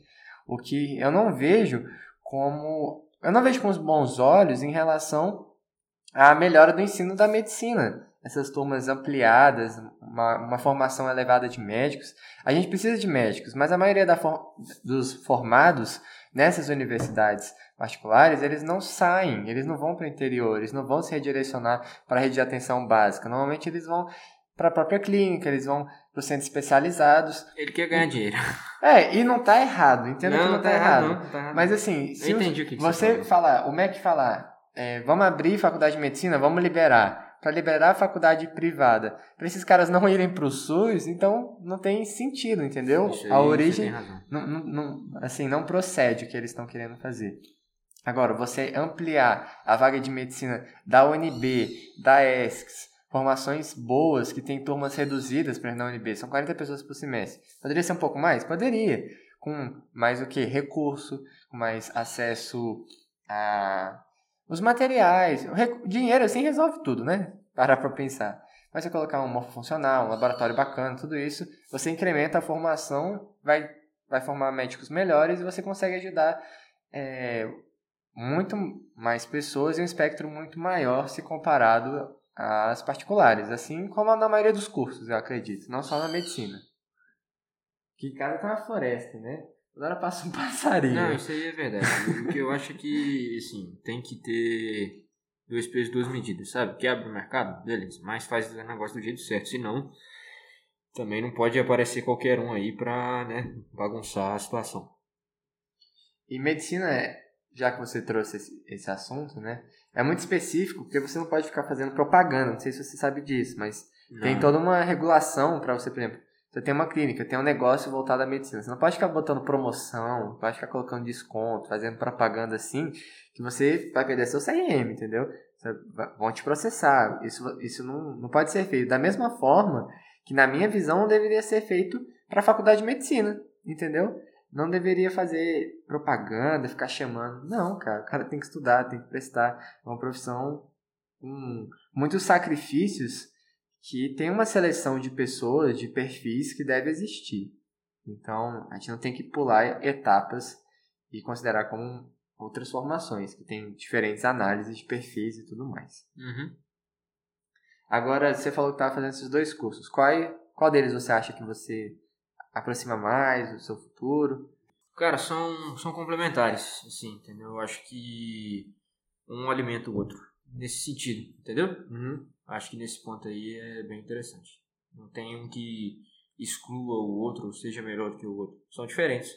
O que eu não vejo como. Eu não vejo com os bons olhos em relação à melhora do ensino da medicina. Essas turmas ampliadas, uma, uma formação elevada de médicos. A gente precisa de médicos, mas a maioria da for- dos formados nessas universidades particulares, eles não saem, eles não vão para o interior, eles não vão se redirecionar para a rede de atenção básica. Normalmente eles vão para a própria clínica, eles vão para os centros especializados. Ele quer ganhar dinheiro. É, e não tá errado, entendo que não tá errado. não, tá errado. Mas assim, se o que, que você você falar, o MEC falar, é, vamos abrir faculdade de medicina, vamos liberar. Para liberar a faculdade privada, para esses caras não irem para o SUS, então não tem sentido, entendeu? Aí, a origem não, não, não- assim, não procede o que eles estão querendo fazer. Agora, você ampliar a vaga de medicina da UNB, da ESCS, formações boas que tem turmas reduzidas para na UNB, são 40 pessoas por semestre. Poderia ser um pouco mais? Poderia. Com mais o que? Recurso, com mais acesso a os materiais. O dinheiro assim resolve tudo, né? Parar para pensar. Mas você colocar um morfo funcional, um laboratório bacana, tudo isso, você incrementa a formação, vai, vai formar médicos melhores e você consegue ajudar é, muito mais pessoas e um espectro muito maior se comparado às particulares, assim como na maioria dos cursos, eu acredito, não só na medicina. Que cada tá uma floresta, né? Toda hora passa um passarinho. Não, isso aí é verdade. o que eu acho é que, assim, tem que ter dois pesos, duas medidas, sabe? Que abre o mercado, beleza, mas faz o negócio do jeito certo. Senão, também não pode aparecer qualquer um aí pra, né, bagunçar a situação. E medicina, é- já que você trouxe esse, esse assunto, né? É muito específico, porque você não pode ficar fazendo propaganda, não sei se você sabe disso, mas tem Não. toda uma regulação para você, por exemplo, você tem uma clínica, tem um negócio voltado à medicina. Você não pode ficar botando promoção, pode ficar colocando desconto, fazendo propaganda assim, que você vai perder seu CRM, entendeu? Vão te processar. Isso, isso não, não pode ser feito. Da mesma forma que, na minha visão, deveria ser feito para a faculdade de medicina, entendeu? Não deveria fazer propaganda, ficar chamando. Não, cara, o cara tem que estudar, tem que prestar. É uma profissão com muitos sacrifícios que tem uma seleção de pessoas, de perfis que deve existir. Então, a gente não tem que pular etapas e considerar como outras formações, que tem diferentes análises de perfis e tudo mais. Uhum. Agora, você falou que estava fazendo esses dois cursos. Qual, qual deles você acha que você aproxima mais do seu futuro? Cara, são, são complementares, assim, entendeu? Eu acho que um alimenta o outro. Nesse sentido, entendeu? Uhum. Acho que nesse ponto aí é bem interessante. Não tem um que exclua o outro ou seja melhor do que o outro. São diferentes.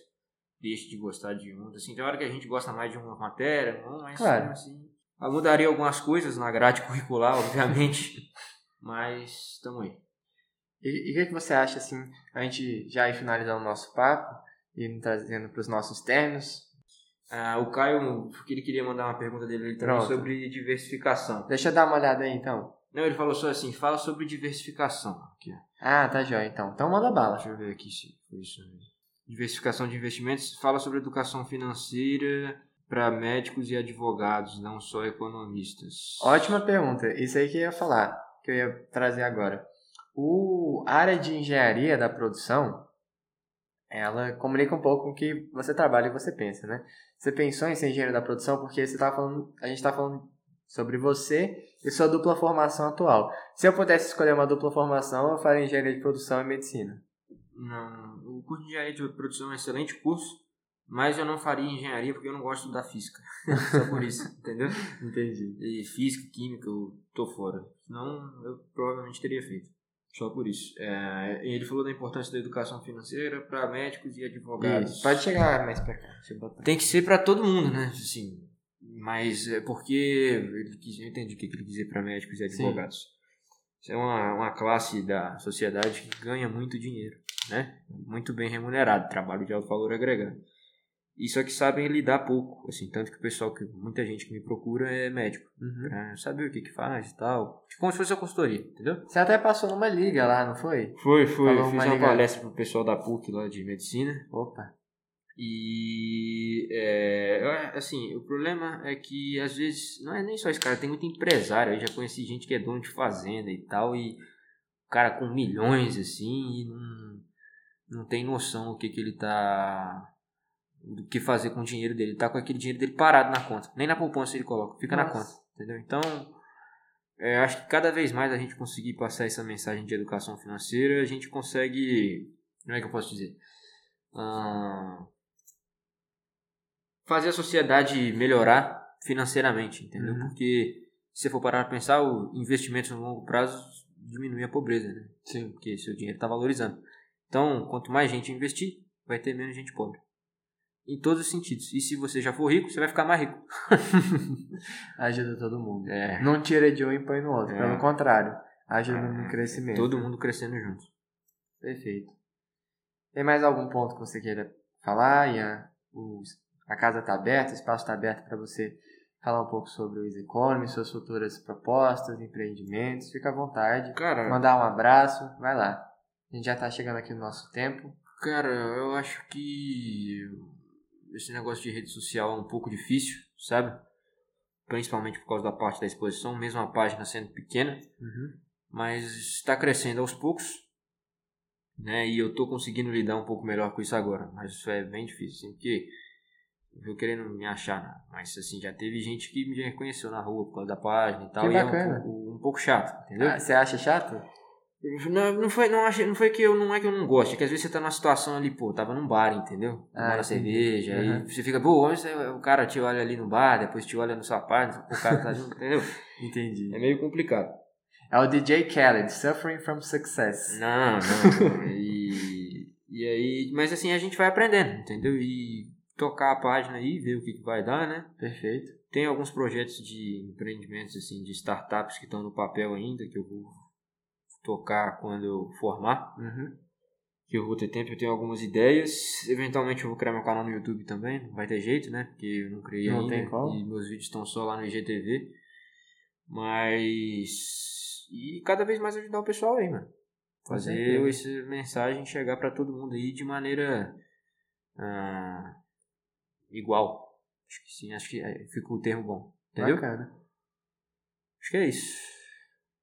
Deixe de gostar de um. Assim, tem hora que a gente gosta mais de uma matéria, não, mas Claro. assim. Eu mudaria algumas coisas na grade curricular, obviamente. mas estamos aí. E e o que, que você acha, assim, a gente já ir finalizando o nosso papo e trazendo para os nossos termos? Ah, o Caio, porque ele queria mandar uma pergunta dele também Pronto. sobre diversificação. Deixa eu dar uma olhada aí, então. Não, ele falou só assim, fala sobre diversificação. Aqui. Ah, tá jóia, então. Então manda bala. Deixa eu ver aqui se foi isso mesmo. Diversificação de investimentos fala sobre educação financeira para médicos e advogados, não só economistas. Ótima pergunta. Isso aí que eu ia falar, que eu ia trazer agora. O área de engenharia da produção, ela comunica um pouco com o que você trabalha e você pensa, né? Você pensou em ser engenheiro da produção porque você tá falando, a gente está falando sobre você e sua dupla formação atual. Se eu pudesse escolher uma dupla formação, eu faria engenharia de produção e medicina. Não, o curso de engenharia de produção é um excelente curso, mas eu não faria engenharia porque eu não gosto da física. só por isso, entendeu? Entendi. E física, química, eu tô fora. Senão eu provavelmente teria feito. Só por isso. É, ele falou da importância da educação financeira para médicos e advogados. Isso. Pode chegar mais pra cá. Tem que ser para todo mundo, né? Assim, mas é porque ele quis, eu entendi o que ele quis dizer para médicos e Sim. advogados. Isso é uma, uma classe da sociedade que ganha muito dinheiro, né? Muito bem remunerado, trabalho de alto valor agregado. E só que sabem lidar pouco, assim, tanto que o pessoal que muita gente que me procura é médico, Uhum. pra saber o que que faz e tal, como se fosse a consultoria, entendeu? Você até passou numa liga lá, não foi? Foi, foi, Falou fiz uma uma palestra pro pessoal da PUC lá de medicina, Opa. E é, assim, o problema é que às vezes não é nem só esse cara, tem muito empresário. Eu já conheci gente que é dono de fazenda e tal, e o cara com milhões assim, e não, não tem noção do que, que ele tá. do que fazer com o dinheiro dele. Ele tá com aquele dinheiro dele parado na conta. Nem na poupança ele coloca, fica na Nossa. conta. Entendeu? Então, é, acho que cada vez mais a gente conseguir passar essa mensagem de educação financeira, a gente consegue. Como é que eu posso dizer? Ah, fazer a sociedade melhorar financeiramente, entendeu? Uhum. Porque se você for parar para pensar, o investimento no longo prazo diminui a pobreza, né? Sim. Porque seu dinheiro está valorizando. Então, quanto mais gente investir, vai ter menos gente pobre. Em todos os sentidos. E se você já for rico, você vai ficar mais rico. Ajuda todo mundo. É. Não tira de um e põe no outro. É. Pelo contrário, ajuda no É, crescimento. Todo mundo crescendo junto. Perfeito. Tem mais algum ponto que você queira falar, Ian? O- a casa está aberta, o espaço está aberto para você falar um pouco sobre o Easy Economy, suas futuras propostas, empreendimentos. Fica à vontade. Cara, Mandar um abraço, vai lá. A gente já está chegando aqui no nosso tempo. Cara, eu acho que esse negócio de rede social é um pouco difícil, sabe? Principalmente por causa da parte da exposição, mesmo a página sendo pequena, mas está crescendo aos poucos, né? E eu tô conseguindo lidar um pouco melhor com isso agora, mas isso é bem difícil, assim, porque eu querendo me achar, né? mas assim, já teve gente que me reconheceu na rua por causa da página e tal, Que e é um bacana. pouco, um pouco chato, entendeu? Ah, você acha chato? Não, não foi, não, achei, não foi que eu não é que eu não gosto, é que às vezes você tá numa situação ali, pô, tava num bar, entendeu? Ah, Tomando entendi. cerveja, Uhum. aí você fica, pô, onde você- o cara te olha ali no bar, depois te olha no sua página, o cara tá junto, entendeu? Entendi. É meio complicado. É o DJ Khaled, Suffering from Success. Não, não. e, e aí, mas assim, a gente vai aprendendo, entendeu? E tocar a página aí, ver o que, que vai dar, né? Perfeito. Tem alguns projetos de empreendimentos, assim, de startups que estão no papel ainda, que eu vou tocar quando eu formar. Uhum. que eu vou ter tempo, eu tenho algumas ideias. Eventualmente eu vou criar meu canal no YouTube também, não vai ter jeito, né? Porque eu não criei Não ainda. tem como. E meus vídeos estão só lá no IGTV. Mas. E cada vez mais ajudar o pessoal aí, mano. Fazer essa mensagem chegar pra todo mundo aí de maneira. ah, igual. Acho que sim, acho que é, fica o termo bom. Entendeu? Bacana. Acho que é isso.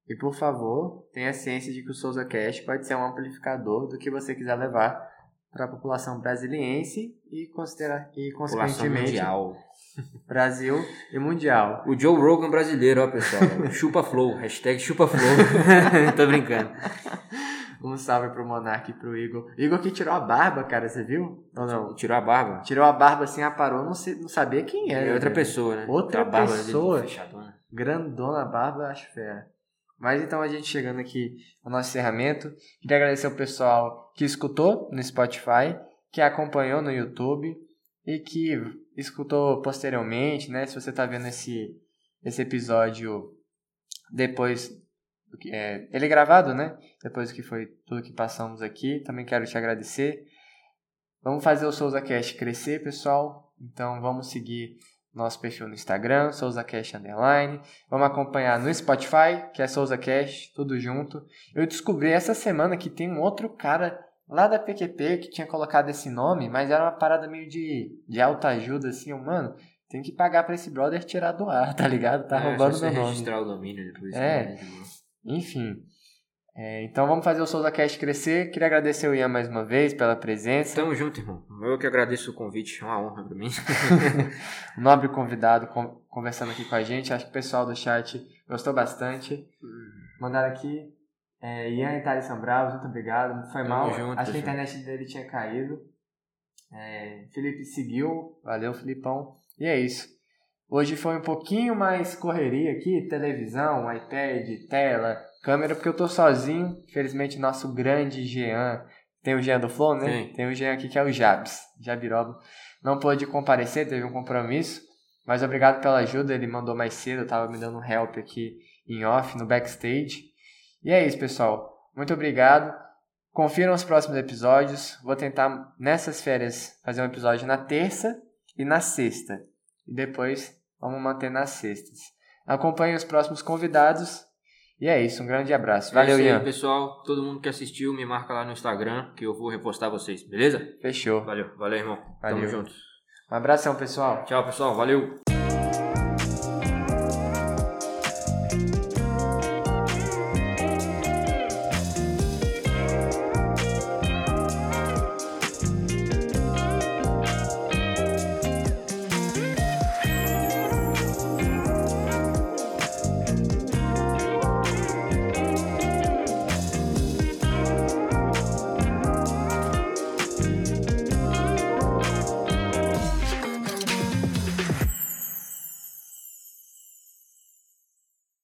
E por favor, tenha ciência de que o Souza Cash pode ser um amplificador do que você quiser levar para a população brasiliense e, considerar, e consequentemente mundial. Brasil e Mundial. O Joe Rogan brasileiro, ó, pessoal. chupa flow. Hashtag chupa flow. Tô brincando. Um salve pro Monark e pro Igor. Igor que tirou a barba, cara, você viu? Ou não? Tirou a barba? Tirou a barba assim, aparou, não, sei, não sabia quem era. É outra velho. pessoa, né? Outra pessoa. fechadona. Grandona barba, acho fera. Mas então a gente chegando aqui ao nosso encerramento. Queria agradecer o pessoal que escutou no Spotify, que acompanhou no YouTube e que escutou posteriormente, né? Se você está vendo esse, esse episódio depois. É, ele é gravado, né? Depois que foi tudo que passamos aqui. Também quero te agradecer. Vamos fazer o Souza Cash crescer, pessoal. Então vamos seguir nosso perfil no Instagram, Souza Cash Underline. Vamos acompanhar no Spotify, que é Souza Cash, tudo junto. Eu descobri essa semana que tem um outro cara lá da PQP que tinha colocado esse nome, mas era uma parada meio de, de alta ajuda, assim, eu, mano, tem que pagar pra esse brother tirar do ar, tá ligado? Tá É, roubando meu nome. registrar o domínio depois. É. né. Enfim. É, então vamos fazer o Souza Cash crescer. Queria agradecer o Ian mais uma vez pela presença. Tamo junto, irmão. Eu que agradeço o convite. É uma honra pra mim. Um nobre convidado con- conversando aqui com a gente. Acho que o pessoal do chat gostou bastante. Mandaram aqui. É, Ian e Thaleson Bravos, muito obrigado. Foi Tamo mal. junto, Acho que a internet dele tinha caído. É, Felipe seguiu. Valeu, Filipão. E é isso. Hoje foi um pouquinho mais correria aqui, televisão, iPad, tela, câmera, porque eu tô sozinho. Infelizmente, nosso grande Jean, tem o Jean do Flow, né? Tem. o Jean aqui que é o Jabs, Jabiroba. Não pôde comparecer, teve um compromisso, mas obrigado pela ajuda, ele mandou mais cedo, eu tava me dando um help aqui em off, no backstage. E é isso, pessoal. Muito obrigado. Confiram os próximos episódios. Vou tentar, nessas férias, fazer um episódio na terça e na sexta. E depois vamos manter nas sextas. Acompanhem os próximos convidados. E é isso, um grande abraço. Valeu, é aí, Ian. pessoal. Todo mundo que assistiu, me marca lá no Instagram que eu vou repostar vocês, beleza? Fechou. Valeu, valeu, irmão. Valeu. Tamo junto. Um abração, pessoal. Tchau, pessoal. Valeu.